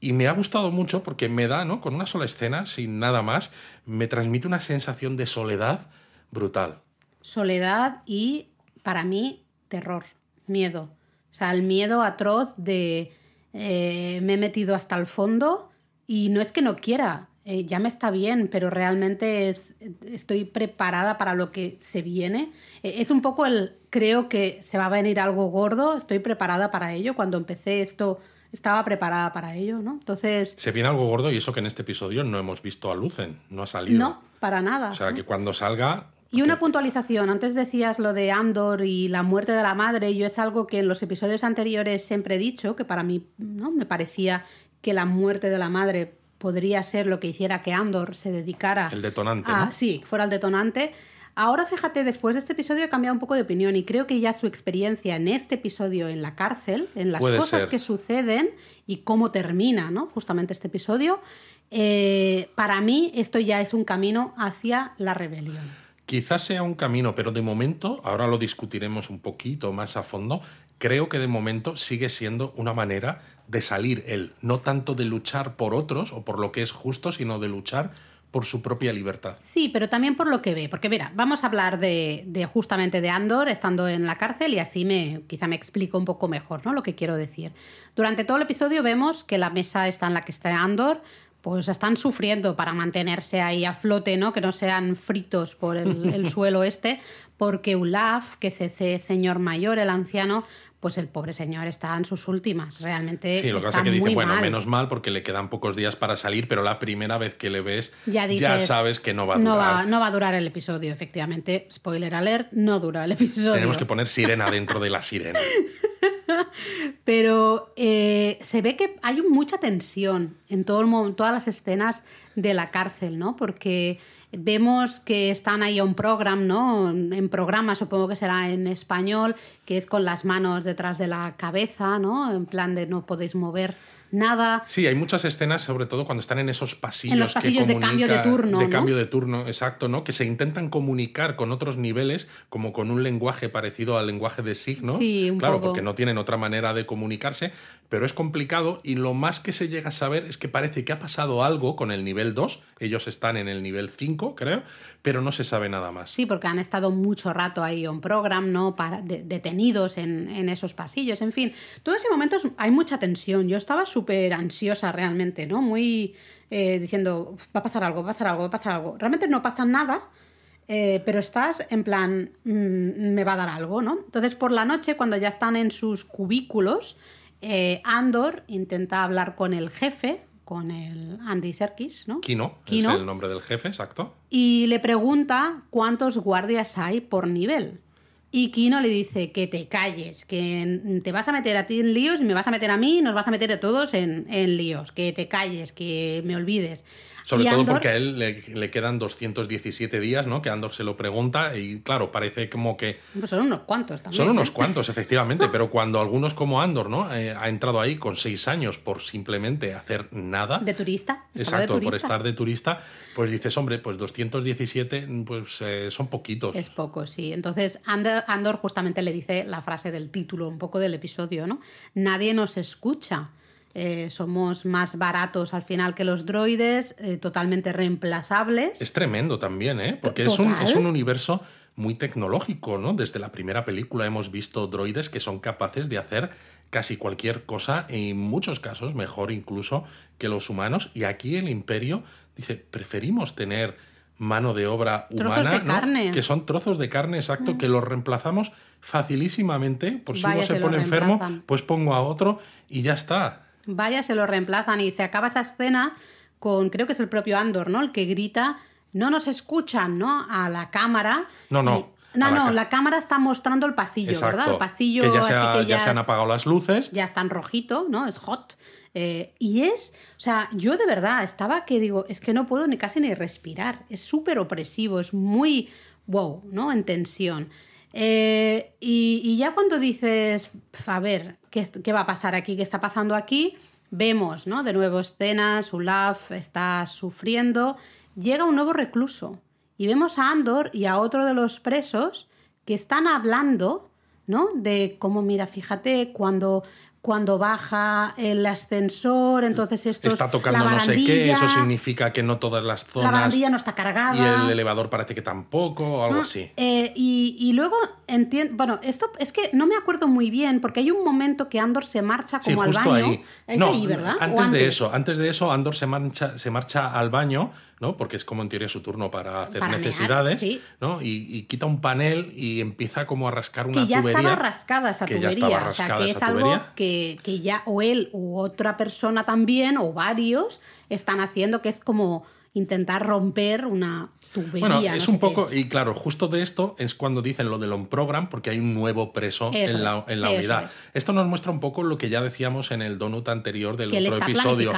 S1: Y me ha gustado mucho porque me da, ¿no? Con una sola escena, sin nada más, me transmite una sensación de soledad brutal.
S2: Soledad y, para mí, terror, miedo. O sea, el miedo atroz de eh, me he metido hasta el fondo y no es que no quiera, eh, ya me está bien, pero realmente es, estoy preparada para lo que se viene. Eh, es un poco el, creo que se va a venir algo gordo, estoy preparada para ello. Cuando empecé esto, estaba preparada para ello, ¿no? Entonces...
S1: Se viene algo gordo y eso que en este episodio no hemos visto a Lucen, no ha salido.
S2: No, para nada.
S1: O sea, que cuando salga...
S2: Y una puntualización, antes decías lo de Andor y la muerte de la madre, yo es algo que en los episodios anteriores siempre he dicho, que para mí ¿no? me parecía que la muerte de la madre podría ser lo que hiciera que Andor se dedicara.
S1: El detonante.
S2: A, Sí, fuera el detonante. Ahora fíjate, después de este episodio he cambiado un poco de opinión y creo que ya su experiencia en este episodio en la cárcel, en las cosas que suceden y cómo termina, ¿no? Justamente este episodio, eh, para mí esto ya es un camino hacia la rebelión.
S1: Quizás sea un camino, pero de momento, ahora lo discutiremos un poquito más a fondo, creo que de momento sigue siendo una manera de salir él, no tanto de luchar por otros o por lo que es justo, sino de luchar por su propia libertad.
S2: Sí, pero también por lo que ve, porque mira, vamos a hablar de, de, justamente de Andor estando en la cárcel y así me quizá me explico un poco mejor, ¿no? Lo que quiero decir. Durante todo el episodio vemos que la mesa está en la que está Andor, pues están sufriendo para mantenerse ahí a flote, ¿no? Que no sean fritos por el, suelo este, porque Olaf, que es ese señor mayor, el anciano, pues el pobre señor está en sus últimas. Realmente.
S1: Sí, lo que pasa es que dice, bueno, menos mal porque le quedan pocos días para salir, pero la primera vez que le ves ya, sabes que no va a durar.
S2: No va, no va, a durar el episodio, efectivamente. Spoiler alert, no dura el episodio.
S1: Tenemos que poner sirena dentro de la sirena.
S2: Pero eh, se ve que hay mucha tensión en todo el, todas las escenas de la cárcel, ¿no? Porque vemos que están ahí un programa, ¿no? En programa, supongo que será en español, que es con las manos detrás de la cabeza, ¿no? En plan de no podéis mover nada.
S1: Sí, hay muchas escenas, sobre todo cuando están en esos pasillos.
S2: En los pasillos de cambio de turno.
S1: De cambio de turno, exacto, ¿no? Que se intentan comunicar con otros niveles, como con un lenguaje parecido al lenguaje de signos.
S2: Sí, un
S1: claro, porque no tienen otra manera de comunicarse, pero es complicado y lo más que se llega a saber es que parece que ha pasado algo con el nivel 2. Ellos están en el nivel 5, creo, pero no se sabe nada más.
S2: Sí, porque han estado mucho rato ahí en program, ¿no? Para, detenidos en, en, esos pasillos, en fin. Todo ese momento hay mucha tensión. Yo estaba súper súper ansiosa realmente, ¿no? Muy eh, diciendo, va a pasar algo, va a pasar algo, va a pasar algo. Realmente no pasa nada, eh, pero estás en plan, mm, me va a dar algo, ¿no? Entonces por la noche, cuando ya están en sus cubículos, eh, Andor intenta hablar con el jefe, con el Andy Serkis, ¿no?
S1: Kino, Kino, es el nombre del jefe, exacto.
S2: Y le pregunta cuántos guardias hay por nivel. Y Kino le dice que te calles, que te vas a meter a ti en líos y me vas a meter a mí y nos vas a meter a todos en, en líos, que te calles, que me olvides.
S1: Sobre todo porque a él le, quedan 217 días, ¿no? Que Andor se lo pregunta y claro, parece como que...
S2: Pues son unos cuantos también.
S1: Son unos ¿eh? cuantos, efectivamente, pero cuando algunos como Andor, ¿no? Eh, ha entrado ahí con seis años por simplemente hacer nada.
S2: De turista.
S1: Exacto, por estar de turista, pues dices, hombre, pues 217 pues eh, son poquitos.
S2: Es poco, sí. Entonces Andor justamente le dice la frase del título, un poco del episodio, ¿no? Nadie nos escucha. Eh, somos más baratos al final que los droides, eh, totalmente reemplazables.
S1: Es tremendo también, ¿eh? Porque es un, es un, universo muy tecnológico, ¿no? Desde la primera película hemos visto droides que son capaces de hacer casi cualquier cosa, en muchos casos mejor incluso que los humanos. Y aquí el imperio dice, preferimos tener mano de obra humana, que son trozos de carne, exacto, mm. que los reemplazamos facilísimamente, por si uno se pone enfermo, pues pongo a otro y ya está.
S2: Vaya, se lo reemplazan y se acaba esa escena con, creo que es el propio Andor, ¿no? El que grita no nos escuchan, ¿no? A la cámara.
S1: No, no.
S2: Y- no,
S1: la
S2: no, la cámara está mostrando el pasillo, ¿verdad? El pasillo
S1: que ya se, ha-
S2: que
S1: ya se han apagado las luces.
S2: ya está en rojito, ¿no? Es hot. Eh, y es, o sea, yo de verdad estaba que digo, es que no puedo ni casi ni respirar. Es súper opresivo, es muy wow, ¿no? En tensión. Eh, y, ya cuando dices, "Pf, a ver, ¿qué, qué va a pasar aquí? ¿Qué está pasando aquí? Vemos, ¿no? De nuevo escenas, Olaf está sufriendo. Llega un nuevo recluso. Y vemos a Andor y a otro de los presos que están hablando, ¿no? De cómo, mira, fíjate, cuando, cuando baja el ascensor, entonces esto
S1: Está tocando no sé qué, eso significa que no todas las
S2: La
S1: zonas.
S2: barandilla no está cargada.
S1: Y el elevador parece que tampoco, o algo
S2: Ah,
S1: así.
S2: eh, y, y luego entiendo. Bueno, esto es que no me acuerdo muy bien, porque hay un momento que Andor se marcha
S1: Sí,
S2: como al
S1: justo
S2: baño.
S1: ahí.
S2: Es
S1: no,
S2: ahí, ¿verdad? ¿O
S1: Antes, de eso, antes de eso, Andor se marcha, se marcha al baño, ¿no? Porque es como en teoría su turno para hacer
S2: Para mear,
S1: necesidades,
S2: sí.
S1: ¿no? Y, y quita un panel y empieza como a rascar una
S2: que ya
S1: tubería.
S2: estaba rascada esa
S1: que ya
S2: tubería.
S1: estaba
S2: o sea,
S1: rascada
S2: que es algo que, que ya o él u otra persona también, o varios, están haciendo, que es como intentar romper una tubería.
S1: Bueno,
S2: no
S1: es un poco,
S2: es.
S1: y claro, justo de esto es cuando dicen lo del on program, porque hay un nuevo preso
S2: Eso
S1: en la,
S2: es,
S1: en la unidad.
S2: es.
S1: Esto nos muestra un poco lo que ya decíamos en el donut anterior del
S2: Que
S1: otro episodio.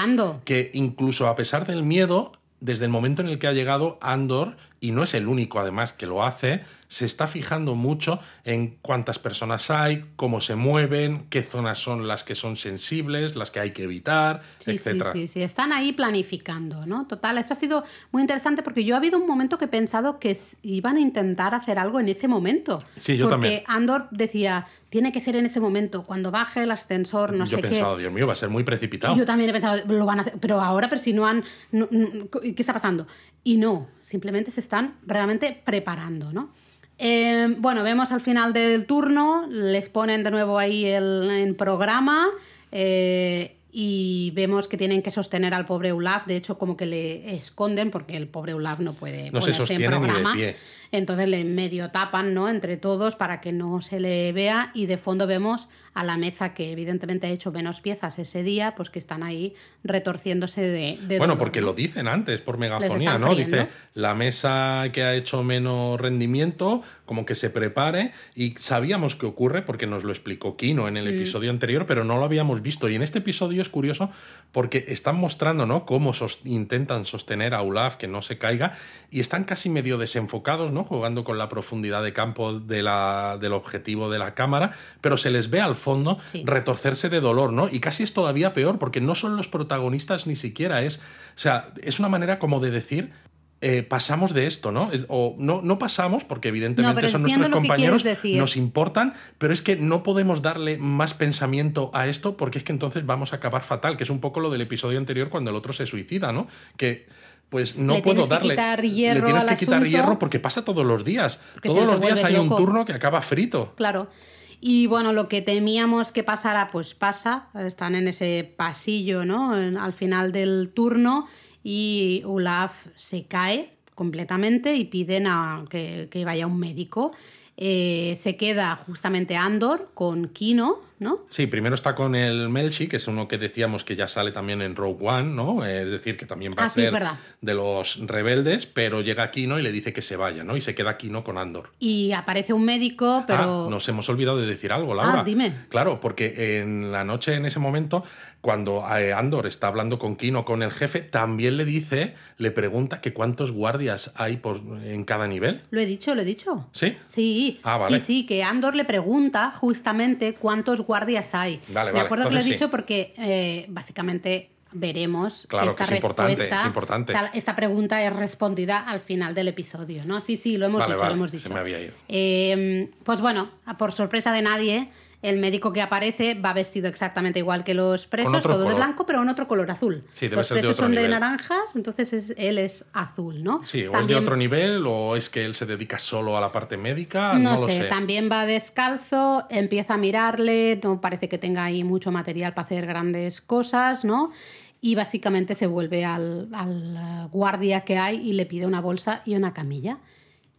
S1: Que incluso a pesar del miedo, desde el momento en el que ha llegado Andor, y no es el único además que lo hace, se está fijando mucho en cuántas personas hay, cómo se mueven, qué zonas son las que son sensibles, las que hay que evitar,
S2: Sí, sí,
S1: etcétera.
S2: sí, sí, están ahí planificando, ¿no? Total, eso ha sido muy interesante porque yo ha habido un momento que he pensado que iban a intentar hacer algo en ese momento.
S1: Sí, yo
S2: porque
S1: también.
S2: Andor decía, tiene que ser en ese momento, cuando baje el ascensor, no
S1: Yo
S2: sé
S1: he
S2: qué.
S1: pensado, Dios mío, va a ser muy precipitado.
S2: Yo también he pensado, lo van a hacer, pero ahora, pero si no han. no- no- ¿Qué está pasando? Y no, simplemente se están realmente preparando, ¿no? Eh, bueno, vemos al final del turno, les ponen de nuevo ahí el, en programa eh, y vemos que tienen que sostener al pobre Olaf. De hecho, como que le esconden porque el pobre Olaf no puede
S1: No se
S2: ponerse en
S1: sostiene ni de
S2: programa.
S1: pie.
S2: Entonces le medio tapan, ¿no? Entre todos para que no se le vea y de fondo vemos a la mesa que evidentemente ha hecho menos piezas ese día, pues que están ahí retorciéndose de... de
S1: Bueno,
S2: dolor,
S1: porque lo dicen antes por megafonía, ¿no?
S2: friendo.
S1: Dice, la mesa que ha hecho menos rendimiento, como que se prepare, y sabíamos que ocurre porque nos lo explicó Kino
S2: Mm.
S1: en el episodio anterior, pero no lo habíamos visto. Y en este episodio es curioso porque están mostrando, ¿no? Cómo sos- intentan sostener a Olaf que no se caiga, y están casi medio desenfocados, ¿no? Jugando con la profundidad de campo de la, del objetivo de la cámara, pero se les ve al fondo
S2: Sí.
S1: retorcerse de dolor, ¿no? Y casi es todavía peor, porque no son los protagonistas ni siquiera, es. O sea, es una manera como de decir. eh, pasamos de esto, ¿no? O no, no pasamos, porque evidentemente
S2: No,
S1: son nuestros compañeros, nos importan, pero es que no podemos darle más pensamiento a esto, porque es que entonces vamos a acabar fatal, que es un poco lo del episodio anterior cuando el otro se suicida, ¿no? Que pues no
S2: Le
S1: puedo
S2: tienes que
S1: darle. le tienes que quitar hierro porque pasa todos los días.
S2: Porque
S1: todos los días hay un turno que acaba frito.
S2: Claro. Y bueno, lo que temíamos que pasara, pues pasa. Están en ese pasillo, ¿no? Al final del turno y Olaf se cae completamente y piden a que, que vaya un médico. Eh, se queda justamente Andor con Kino, ¿no?
S1: Sí, primero está con el Melchi, que es uno que decíamos que ya sale también en Rogue One, ¿no? Es decir, que también va
S2: Ah,
S1: a ser de los rebeldes, pero llega Kino y le dice que se vaya, ¿no? Y se queda Kino con Andor.
S2: Y aparece un médico, pero...
S1: Ah, nos hemos olvidado de decir algo, Laura.
S2: Ah, dime.
S1: Claro, porque en la noche, en ese momento, cuando eh, Andor está hablando con Kino, con el jefe, también le dice, le pregunta que cuántos guardias hay por, en cada nivel.
S2: Lo he dicho, lo he dicho.
S1: ¿Sí?
S2: Sí,
S1: Ah, vale.
S2: sí, sí, que Andor le pregunta justamente cuántos guardias hay.
S1: Vale,
S2: Me
S1: vale,
S2: acuerdo que lo he
S1: sí.
S2: dicho porque eh, básicamente veremos
S1: Claro
S2: esta
S1: que es importante, es importante.
S2: esta pregunta es respondida al final del episodio, ¿no? Sí, sí, lo hemos
S1: Vale,
S2: dicho, lo hemos
S1: se
S2: dicho.
S1: me había ido.
S2: Eh, pues bueno, por sorpresa de nadie, el médico que aparece va vestido exactamente igual que los presos, todo de blanco, pero en otro color azul.
S1: Sí, debe
S2: los
S1: ser de
S2: presos
S1: otro
S2: son
S1: nivel.
S2: de naranjas, entonces es- él es azul, ¿no?
S1: Sí, o es de otro nivel, o es que él se dedica solo a la parte médica, no,
S2: no,
S1: lo
S2: sé,
S1: sé.
S2: también va descalzo, empieza a mirarle, no parece que tenga ahí mucho material para hacer grandes cosas, ¿no? Y básicamente se vuelve al, al, eh, guardia que hay y le pide una bolsa y una camilla.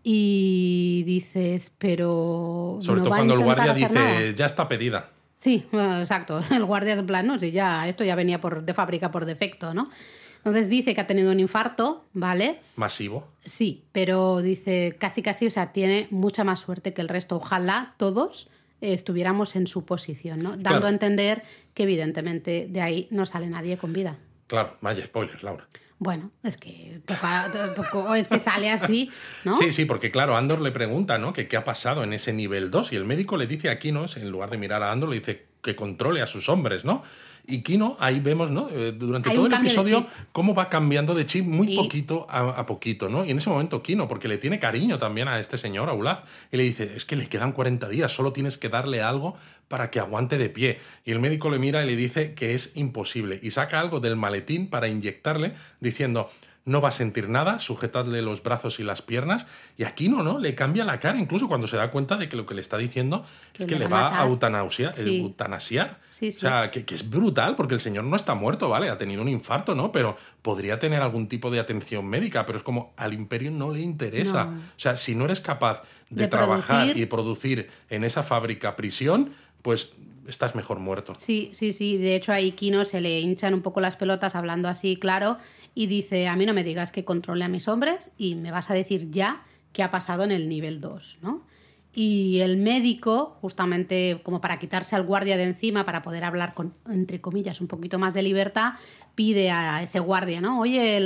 S2: Y dices, pero.
S1: Sobre
S2: no
S1: todo cuando el guardia dice,
S2: nada".
S1: ya está pedida.
S2: Sí, bueno, exacto. El guardia de plan, no, ya, esto ya venía por, de fábrica por defecto, ¿no? Entonces dice que ha tenido un infarto, ¿vale?
S1: Masivo.
S2: Sí, pero dice casi casi, o sea, tiene mucha más suerte que el resto. Ojalá todos estuviéramos en su posición, ¿no? Dando
S1: Claro.
S2: a entender que evidentemente de ahí no sale nadie con vida.
S1: Claro, vaya spoilers, Laura.
S2: Bueno, es que toca- to- es que sale así, ¿no?
S1: Sí, sí, porque claro, Andor le pregunta, ¿no? Que qué ha pasado en ese nivel 2 y el médico le dice a Kino, en lugar de mirar a Andor, le dice que controle a sus hombres, ¿no? Y Kino, ahí vemos, ¿no? Eh, Durante
S2: Hay
S1: todo el episodio, cómo va cambiando de chip muy
S2: Sí.
S1: poquito a, a poquito, ¿no? Y en ese momento Kino, porque le tiene cariño también a este señor, a Olaf, y le dice, es que le quedan 40 días, solo tienes que darle algo para que aguante de pie. Y el médico le mira y le dice que es imposible. Y saca algo del maletín para inyectarle, diciendo, no va a sentir nada, sujetadle los brazos y las piernas. Y aquí no, ¿no? Le cambia la cara, incluso cuando se da cuenta de que lo que le está diciendo
S2: Que
S1: es que
S2: le
S1: le
S2: va a
S1: a
S2: Sí.
S1: eutanasiar.
S2: Sí, sí.
S1: O sea, que, que es brutal, porque el señor no está muerto, ¿vale? Ha tenido un infarto, ¿no? Pero podría tener algún tipo de atención médica, pero es como al imperio no le interesa.
S2: No.
S1: O sea, si no eres capaz de,
S2: De
S1: trabajar
S2: producir.
S1: y producir en esa fábrica prisión, pues estás mejor muerto.
S2: Sí, sí, sí. De hecho, a Kino se le hinchan un poco las pelotas hablando así, claro, y dice, a mí no me digas que controle a mis hombres y me vas a decir ya qué ha pasado en el nivel 2, ¿no? Y el médico, justamente como para quitarse al guardia de encima, para poder hablar con, entre comillas, un poquito más de libertad, pide a ese guardia, ¿no? Oye,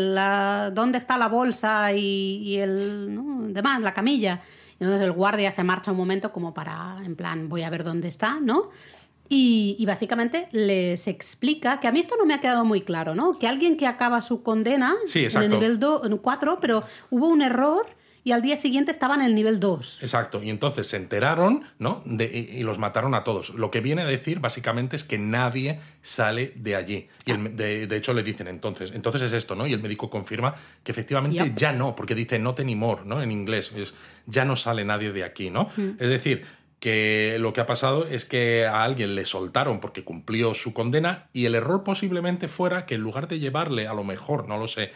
S2: ¿dónde está la bolsa y, el demás, la camilla? Y entonces el guardia se marcha un momento como para, en plan, voy a ver dónde está, ¿no? Y, y básicamente les explica, que a mí esto no me ha quedado muy claro, ¿no? Que alguien que acaba su condena
S1: Sí,
S2: en el nivel 4, pero hubo un error y al día siguiente estaba en el nivel 2.
S1: Exacto, y entonces se enteraron, ¿no? De- y, los mataron a todos. Lo que viene a decir básicamente es que nadie sale de allí. Y el- de, de hecho le dicen entonces, entonces es esto, ¿no? Y el médico confirma que efectivamente ya no, porque dice not anymore, ¿no? En inglés, es ya no sale nadie de aquí, ¿no? Es decir, que lo que ha pasado es que a alguien le soltaron porque cumplió su condena y el error posiblemente fuera que en lugar de llevarle, a lo mejor, no lo sé,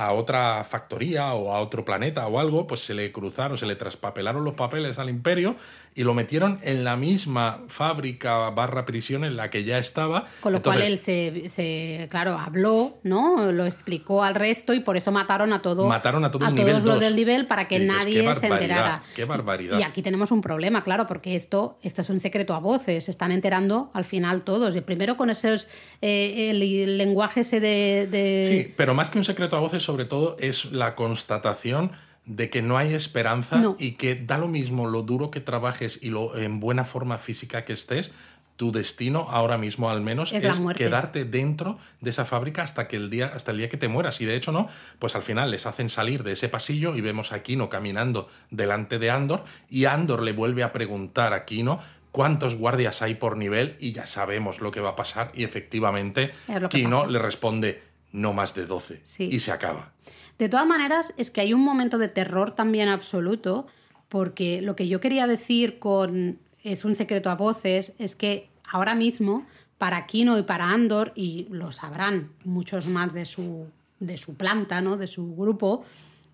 S1: a otra factoría o a otro planeta o algo, pues se le cruzaron, se le traspapelaron los papeles al imperio y lo metieron en la misma fábrica barra prisión en la que ya estaba.
S2: Con lo cual
S1: Entonces,
S2: él se, se, claro, habló, ¿no? Lo explicó al resto y por eso mataron a todo
S1: Mataron a todo el
S2: todos
S1: nivel
S2: los
S1: dos.
S2: del nivel para que
S1: Y
S2: nadie se enterara.
S1: qué barbaridad.
S2: Y aquí tenemos un problema, claro, porque esto, esto es un secreto a voces, se están enterando al final todos. Y primero con esos eh, el, el lenguaje ese de, de-
S1: Sí, pero más que un secreto a voces, sobre todo, es la constatación de que no hay esperanza
S2: No.
S1: y que da lo mismo lo duro que trabajes y lo en buena forma física que estés, tu destino ahora mismo al menos
S2: Es
S1: quedarte dentro de esa fábrica hasta que el día hasta el día que te mueras y de hecho no, pues al final les hacen salir de ese pasillo y vemos a Kino caminando delante de Andor y Andor le vuelve a preguntar a Kino cuántos guardias hay por nivel y ya sabemos lo que va a pasar y efectivamente Kino
S2: pasa.
S1: le responde no más de 12
S2: Sí.
S1: y se acaba.
S2: De todas maneras, es que hay un momento de terror también absoluto, porque lo que yo quería decir con es un secreto a voces es que ahora mismo para Kino y para Andor, y lo sabrán muchos más de su, de su planta, ¿no? de su grupo,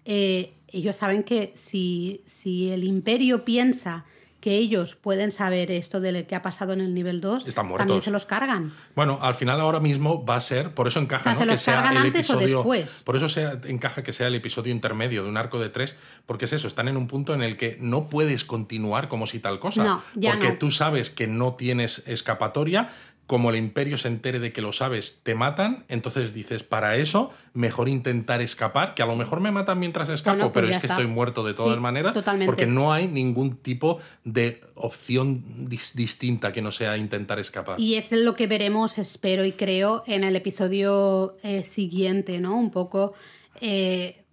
S2: eh, ellos saben que si, si el imperio piensa que ellos pueden saber esto de lo que ha pasado en el nivel 2,
S1: Están
S2: también
S1: muertos.
S2: se los cargan.
S1: Bueno, al final ahora mismo va a ser, por eso encaja
S2: O sea,
S1: ¿no?
S2: ¿se
S1: que sea el
S2: antes o
S1: episodio,
S2: después?
S1: por eso sea- encaja que sea el episodio intermedio de un arco de tres, porque es eso, están en un punto en el que no puedes continuar como si tal cosa,
S2: No, ya
S1: porque
S2: no.
S1: tú sabes que no tienes escapatoria, como el imperio se entere de que lo sabes, te matan, entonces dices, para eso, mejor intentar escapar, que a lo mejor me matan mientras escapo,
S2: Bueno, pues
S1: pero es que
S2: está.
S1: estoy muerto de todas
S2: Sí,
S1: maneras,
S2: totalmente.
S1: porque no hay ningún tipo de opción dis- distinta que no sea intentar escapar.
S2: Y es lo que veremos, espero y creo, en el episodio eh, siguiente, ¿no? Un poco eh,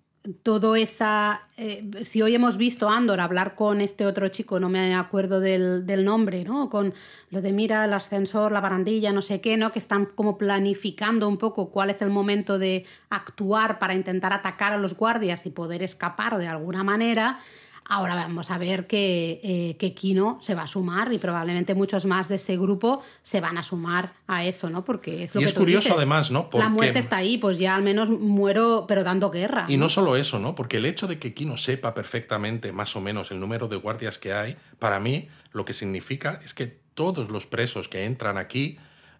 S2: todo esa... eh, si hoy hemos visto a Andor hablar con este otro chico, no me acuerdo del, del nombre, ¿no? Con lo de mira, el ascensor, la barandilla, no sé qué, ¿no? Que están como planificando un poco cuál es el momento de actuar para intentar atacar a los guardias y poder escapar de alguna manera. Ahora vamos a ver que, eh, que Kino se va a sumar y probablemente muchos más de ese grupo se van a sumar a eso, ¿no? Porque es lo
S1: Y
S2: que
S1: es
S2: tú
S1: curioso
S2: dices.
S1: además, ¿no?
S2: La muerte está ahí, pues ya al menos muero, pero dando guerra.
S1: Y no solo eso, ¿no? Porque el hecho de que Kino sepa perfectamente más o menos el número de guardias que hay, para mí lo que significa es que todos los presos que entran aquí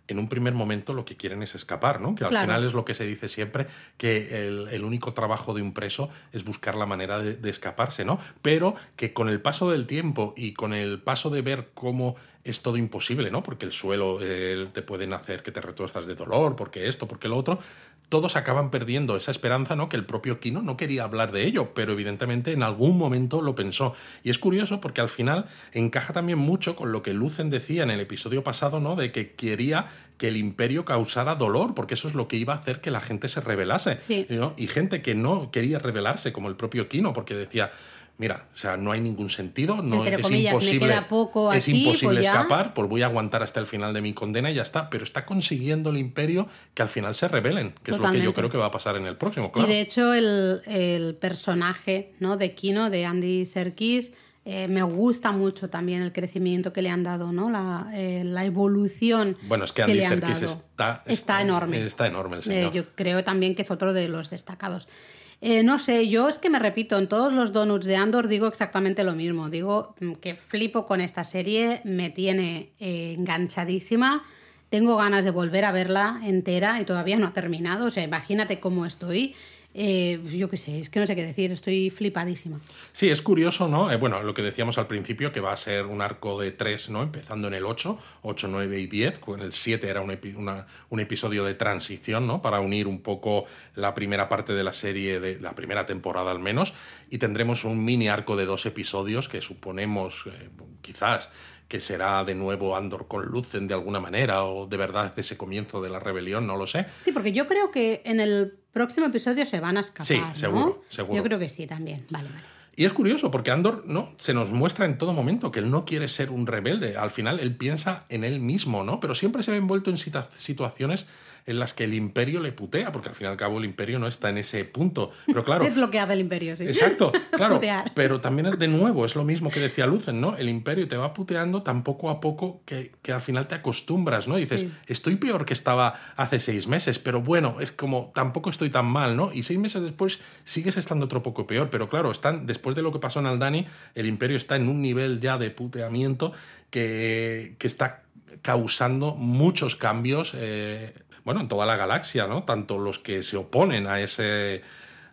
S1: en un primer momento lo que quieren es escapar, ¿no? Que al final es lo que se dice siempre, que el, único trabajo de un preso es buscar la manera de, escaparse, ¿no? Pero que con el paso del tiempo y con el paso de ver cómo es todo imposible, ¿no? Porque el suelo eh, te pueden hacer que te retuerzas de dolor, porque esto, porque lo otro, todos acaban perdiendo esa esperanza, ¿no? Que el propio Kino no quería hablar de ello, pero evidentemente en algún momento lo pensó. Y es curioso porque al final encaja también mucho con lo que Lucen decía en el episodio pasado, ¿no? De que quería que el imperio causara dolor, porque eso es lo que iba a hacer que la gente se rebelase. Y gente que no quería rebelarse, como el propio Kino, porque decía, mira, o sea, no hay ningún sentido, no es imposible, es imposible pues escapar, pues voy a aguantar hasta el final de mi condena y ya está. Pero está consiguiendo el imperio que al final se rebelen, que es lo que yo creo que va a pasar en el próximo.
S2: Claro. Y de hecho el, personaje ¿no? de Kino, de Andy Serkis, eh, me gusta mucho también el crecimiento que le han dado, ¿no? La, eh, evolución.
S1: Bueno, es que Andy Serkis está,
S2: está, enorme.
S1: Está enorme el
S2: eh, señor. yo creo también que es otro de los destacados. Eh, no sé, yo es que me repito, en todos los donuts de Andor digo exactamente lo mismo. Digo mm, que flipo con esta serie, me tiene eh, enganchadísima. Tengo ganas de volver a verla entera y todavía no ha terminado. O sea, imagínate cómo estoy. Eh, pues yo qué sé, es que no sé qué decir, estoy flipadísima.
S1: Sí, es curioso, ¿no? Eh, bueno, lo que decíamos al principio, que va a ser un arco de tres, ¿no? Empezando en el 8, 8, 9 y 10, con el 7 era un, un episodio de transición, ¿no? Para unir un poco la primera parte de la serie, de la primera temporada al menos, y tendremos un mini arco de dos episodios que suponemos, eh, quizás, que será de nuevo Andor con Lucen de alguna manera, o de verdad ese comienzo de la rebelión, no lo sé.
S2: Sí, porque yo creo que en el próximo episodio se van a escapar.
S1: Sí, seguro, seguro.
S2: Yo creo que sí también. Vale, vale.
S1: Y es curioso porque Andor no se nos muestra en todo momento que él no quiere ser un rebelde. Al final él piensa en él mismo, ¿no? Pero siempre se ve envuelto en situaciones en las que el imperio le putea, porque al fin y al cabo el imperio no está en ese punto. Pero claro.
S2: es lo que hace el imperio, sí.
S1: Exacto, claro. pero también es de nuevo, es lo mismo que decía Lucen, ¿no? El imperio te va puteando tan poco a poco que, al final te acostumbras, ¿no? dices, estoy peor que estaba hace seis meses, pero bueno, es como tampoco estoy tan mal, ¿no? Y seis meses después sigues estando otro poco peor, pero claro, están, después de lo que pasó en Aldani, el imperio está en un nivel ya de puteamiento que, que está causando muchos cambios eh, bueno, en toda la galaxia, ¿no? Tanto los que se oponen a ese,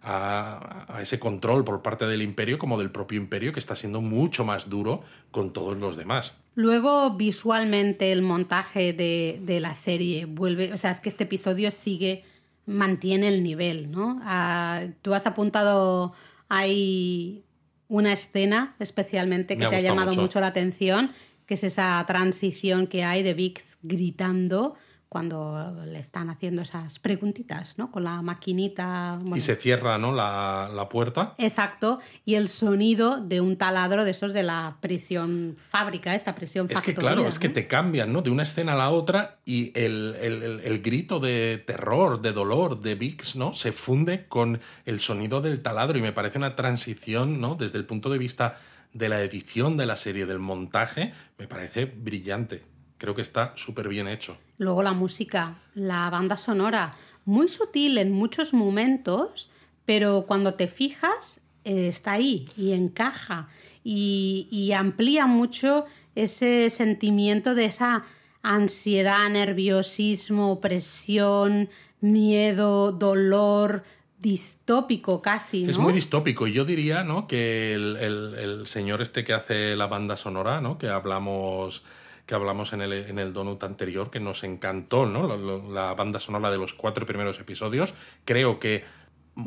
S1: a, ese control por parte del imperio como del propio imperio, que está siendo mucho más duro con todos los demás.
S2: Luego, visualmente, el montaje de, la serie vuelve, o sea, es que este episodio sigue, mantiene el nivel, ¿no? Ah, tú has apuntado ahí una escena especialmente que te ha llamado mucho. mucho la atención, que es esa transición que hay de Vix gritando cuando le están haciendo esas preguntitas, ¿no? Con la maquinita.
S1: y se cierra, ¿no? La, puerta.
S2: Exacto. Y el sonido de un taladro de esos de la prisión fábrica, esta prisión
S1: Es que claro, es que te cambian, ¿no? De una escena a la otra y el, grito de terror, de dolor de Vix, ¿no? Se funde con el sonido del taladro y me parece una transición, ¿no? Desde el punto de vista de la edición de la serie, del montaje, me parece brillante. Creo que está súper bien hecho.
S2: Luego la música, la banda sonora, muy sutil en muchos momentos, pero cuando te fijas eh, está ahí y encaja y, amplía mucho ese sentimiento de esa ansiedad, nerviosismo, presión, miedo, dolor, distópico casi. ¿no?
S1: Es muy distópico. Y yo diría ¿no? que el, el, señor este que hace la banda sonora, ¿no? que hablamos que hablamos en el, en el Donut anterior, que nos encantó, ¿no? La, banda sonora de los cuatro primeros episodios. Creo que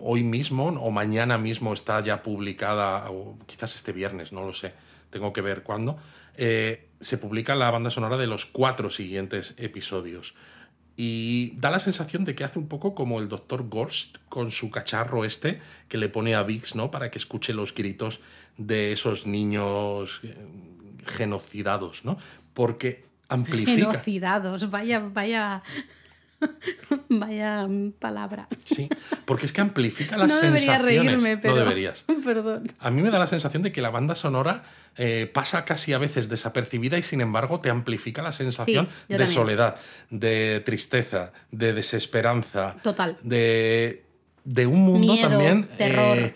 S1: hoy mismo o mañana mismo está ya publicada, o quizás este viernes, no lo sé, tengo que ver cuándo, eh, se publica la banda sonora de los cuatro siguientes episodios. Y da la sensación de que hace un poco como el doctor Gorst con su cacharro este que le pone a Vix, ¿no? Para que escuche los gritos de esos niños eh, genocidados, ¿no? Porque amplifica.
S2: Genocidados, vaya, vaya. Vaya palabra.
S1: Sí, porque es que amplifica las no sensaciones. Reírme, pero... No deberías.
S2: Perdón.
S1: A mí me da la sensación de que la banda sonora eh, pasa casi a veces desapercibida y sin embargo te amplifica la sensación de soledad, de tristeza, de desesperanza.
S2: Total.
S1: De, de un mundo también.
S2: Terror. Eh,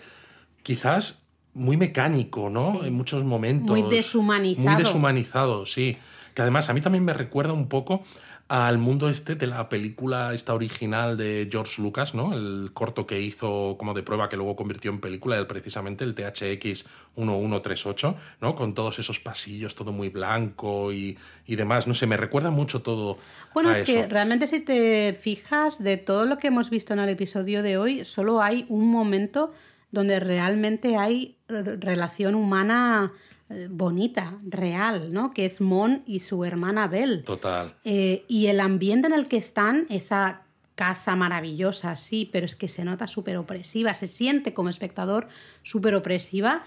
S1: quizás muy mecánico, ¿no? En muchos momentos.
S2: Muy deshumanizado.
S1: Muy deshumanizado, sí. que además a mí también me recuerda un poco al mundo este de la película esta original de George Lucas, ¿no? El corto que hizo como de prueba que luego convirtió en película, el, precisamente el THX 1138, ¿no? Con todos esos pasillos, todo muy blanco y, y demás. No sé, me recuerda mucho todo.
S2: Bueno,
S1: a
S2: es
S1: eso.
S2: que realmente si te fijas de todo lo que hemos visto en el episodio de hoy, solo hay un momento donde realmente hay relación humana eh, bonita, real, ¿no? Que es Mon y su hermana Belle.
S1: Total.
S2: Eh, y el ambiente en el que están, esa casa maravillosa, sí, pero es que se nota súper opresiva, se siente como espectador súper opresiva.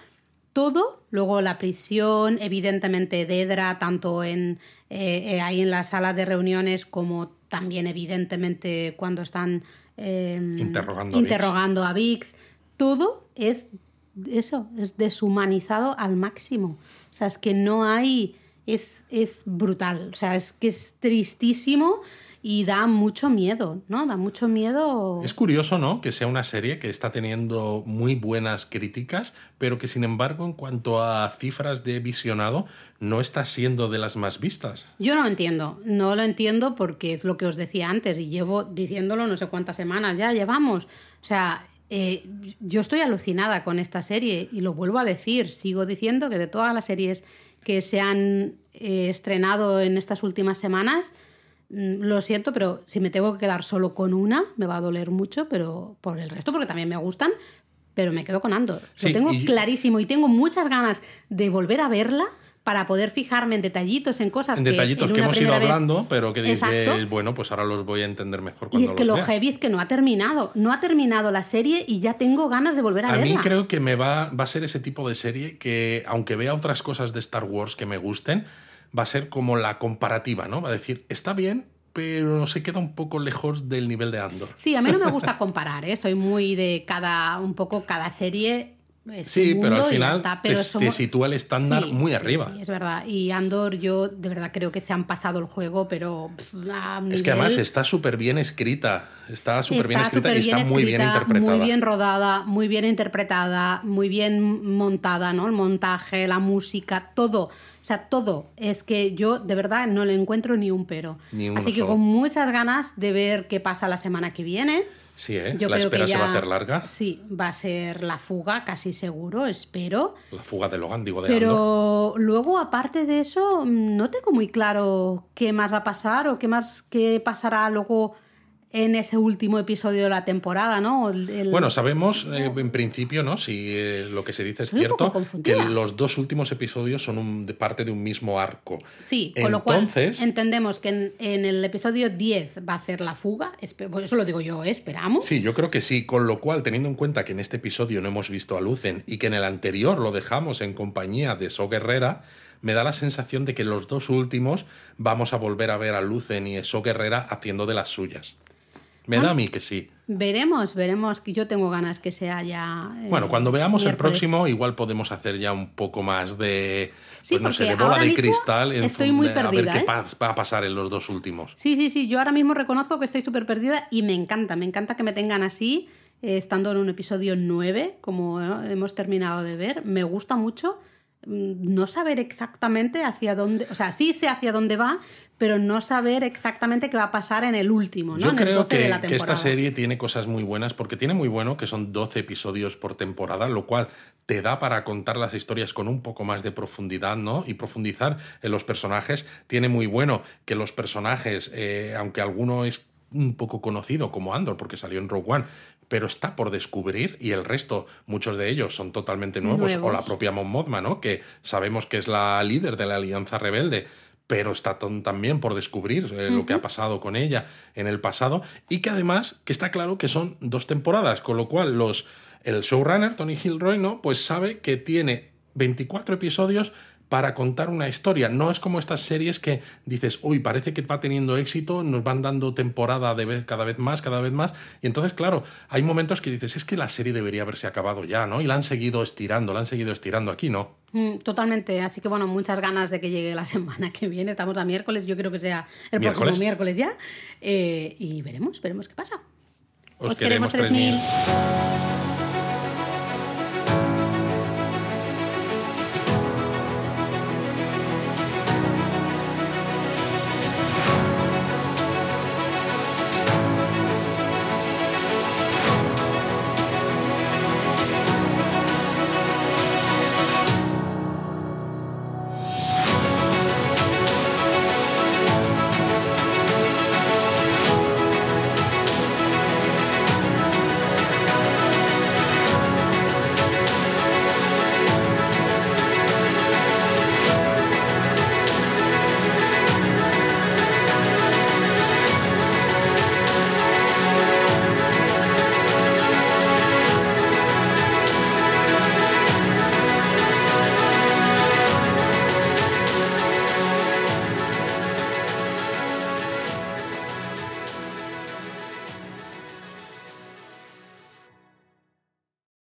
S2: Todo, luego la prisión, evidentemente Dedra, tanto en, eh, eh, ahí en la sala de reuniones como también evidentemente cuando están eh,
S1: Interrogando a
S2: interrogando a Vix. Todo es eso, es deshumanizado al máximo. O sea, es que no hay. Es, es brutal. O sea, es que es tristísimo y da mucho miedo, ¿no? Da mucho miedo.
S1: Es curioso, ¿no? Que sea una serie que está teniendo muy buenas críticas, pero que sin embargo, en cuanto a cifras de visionado, no está siendo de las más vistas.
S2: Yo no lo entiendo, no lo entiendo porque es lo que os decía antes y llevo diciéndolo no sé cuántas semanas ya llevamos. O sea, eh, yo estoy alucinada con esta serie y lo vuelvo a decir, sigo diciendo que de todas las series que se han eh, estrenado en estas últimas semanas, mm, lo siento, pero si me tengo que quedar solo con una, me va a doler mucho, pero por el resto, porque también me gustan, pero me quedo con Andor.
S1: Sí,
S2: lo tengo
S1: y-
S2: clarísimo y tengo muchas ganas de volver a verla para poder fijarme en detallitos, en cosas
S1: En detallitos
S2: en
S1: que hemos ido
S2: vez-
S1: hablando, pero que dices,
S2: Exacto.
S1: bueno, pues ahora los voy a entender mejor
S2: Y
S1: cuando
S2: es que
S1: los
S2: lo
S1: vea.
S2: heavy es que no ha terminado. No ha terminado la serie y ya tengo ganas de volver a,
S1: A mí
S2: verla.
S1: creo que me va, va a ser ese tipo de serie que, aunque vea otras cosas de Star Wars que me gusten, va a ser como la comparativa, ¿no? Va a decir, está bien, pero se queda un poco lejos del nivel de Andor.
S2: Sí, a mí no me gusta comparar, ¿eh? Soy muy de cada, un poco cada serie.
S1: Sí, pero al final
S2: está, pero
S1: te,
S2: somos-
S1: te sitúa el estándar
S2: Sí,
S1: muy
S2: sí,
S1: arriba.
S2: sí, es verdad. Y Andor, yo de verdad creo que se han pasado el juego, pero a
S1: Es que además está súper bien escrita, está súper bien escrita y está muy bien interpretada.
S2: Muy bien rodada, muy bien interpretada, muy bien montada, ¿no? El montaje, la música, todo. O sea, todo. Es que yo de verdad no le encuentro ni un pero.
S1: Ni
S2: Así que
S1: solo.
S2: con muchas ganas de ver qué pasa la semana que viene.
S1: Sí, ¿eh?
S2: Yo
S1: la
S2: creo
S1: espera
S2: que
S1: se va a
S2: ya-
S1: hacer larga.
S2: Sí, va a ser la fuga, casi seguro, espero.
S1: La fuga de Logan, digo, de Andor.
S2: Pero luego, aparte de eso, mm, no tengo muy claro qué más va a pasar o qué más qué pasará luego en ese último episodio de la temporada, ¿no? El- el-
S1: Bueno, sabemos eh, en principio, ¿no? Si eh, lo que se dice es
S2: Estoy
S1: cierto, que los dos últimos episodios son un- de parte de un mismo arco.
S2: sí, con lo cual
S1: Entonces,
S2: entendemos que en, en el episodio 10 va a ser la fuga. eso lo digo yo, ¿eh? esperamos.
S1: Sí, yo creo que sí, con lo cual, teniendo en cuenta que en este episodio no hemos visto a Lucen y que en el anterior lo dejamos en compañía de So Guerrera, me da la sensación de que en los dos últimos vamos a volver a ver a Lucen y So Guerrera haciendo de las suyas. Me
S2: Ah.
S1: da a mí que sí.
S2: Veremos, veremos, yo tengo ganas que sea ya... eh,
S1: Bueno, cuando veamos el próximo, igual podemos hacer ya un poco más de,
S2: Sí,
S1: pues no sé, de bola de cristal en
S2: estoy muy
S1: de- a ver
S2: perdida,
S1: qué
S2: ¿eh?
S1: va a pasar en los dos últimos.
S2: Sí, sí, sí. Yo ahora mismo reconozco que estoy súper perdida y me encanta. Me encanta que me tengan así, eh, estando en un episodio 9, como hemos terminado de ver. Me gusta mucho mm, no saber exactamente hacia dónde. O sea, sí sé hacia dónde va, pero no saber exactamente qué va a pasar en el último, ¿no?
S1: Yo
S2: en el
S1: creo
S2: 12 de
S1: que,
S2: la
S1: que esta
S2: temporada.
S1: serie tiene cosas muy buenas porque tiene muy bueno que son 12 episodios por temporada, lo cual te da para contar las historias con un poco más de profundidad, ¿no? Y profundizar en los personajes. Tiene muy bueno que los personajes, eh, aunque alguno es un poco conocido como Andor porque salió en Rogue One, pero está por descubrir y el resto, muchos de ellos son totalmente nuevos,
S2: Nuevos.
S1: o la propia Mon Mothma, ¿no? Que sabemos que es la líder de la Alianza Rebelde, pero está también por descubrir eh, lo que ha pasado con ella en el pasado y que además que está claro que son dos temporadas, con lo cual los el showrunner Tony Gilroy no pues sabe que tiene 24 episodios para contar una historia. No es como estas series que dices, uy, parece que va teniendo éxito, nos van dando temporada de vez, cada vez más, cada vez más. Y entonces, claro, hay momentos que dices, es que la serie debería haberse acabado ya, ¿no? Y la han seguido estirando, la han seguido estirando. Aquí no.
S2: Mm, Totalmente, así que bueno, muchas ganas de que llegue la semana que viene. Estamos a miércoles, yo creo que sea el
S1: ¿Miércoles?
S2: próximo miércoles ya. Eh, y veremos, veremos qué pasa.
S1: Os,
S2: Os queremos 3000.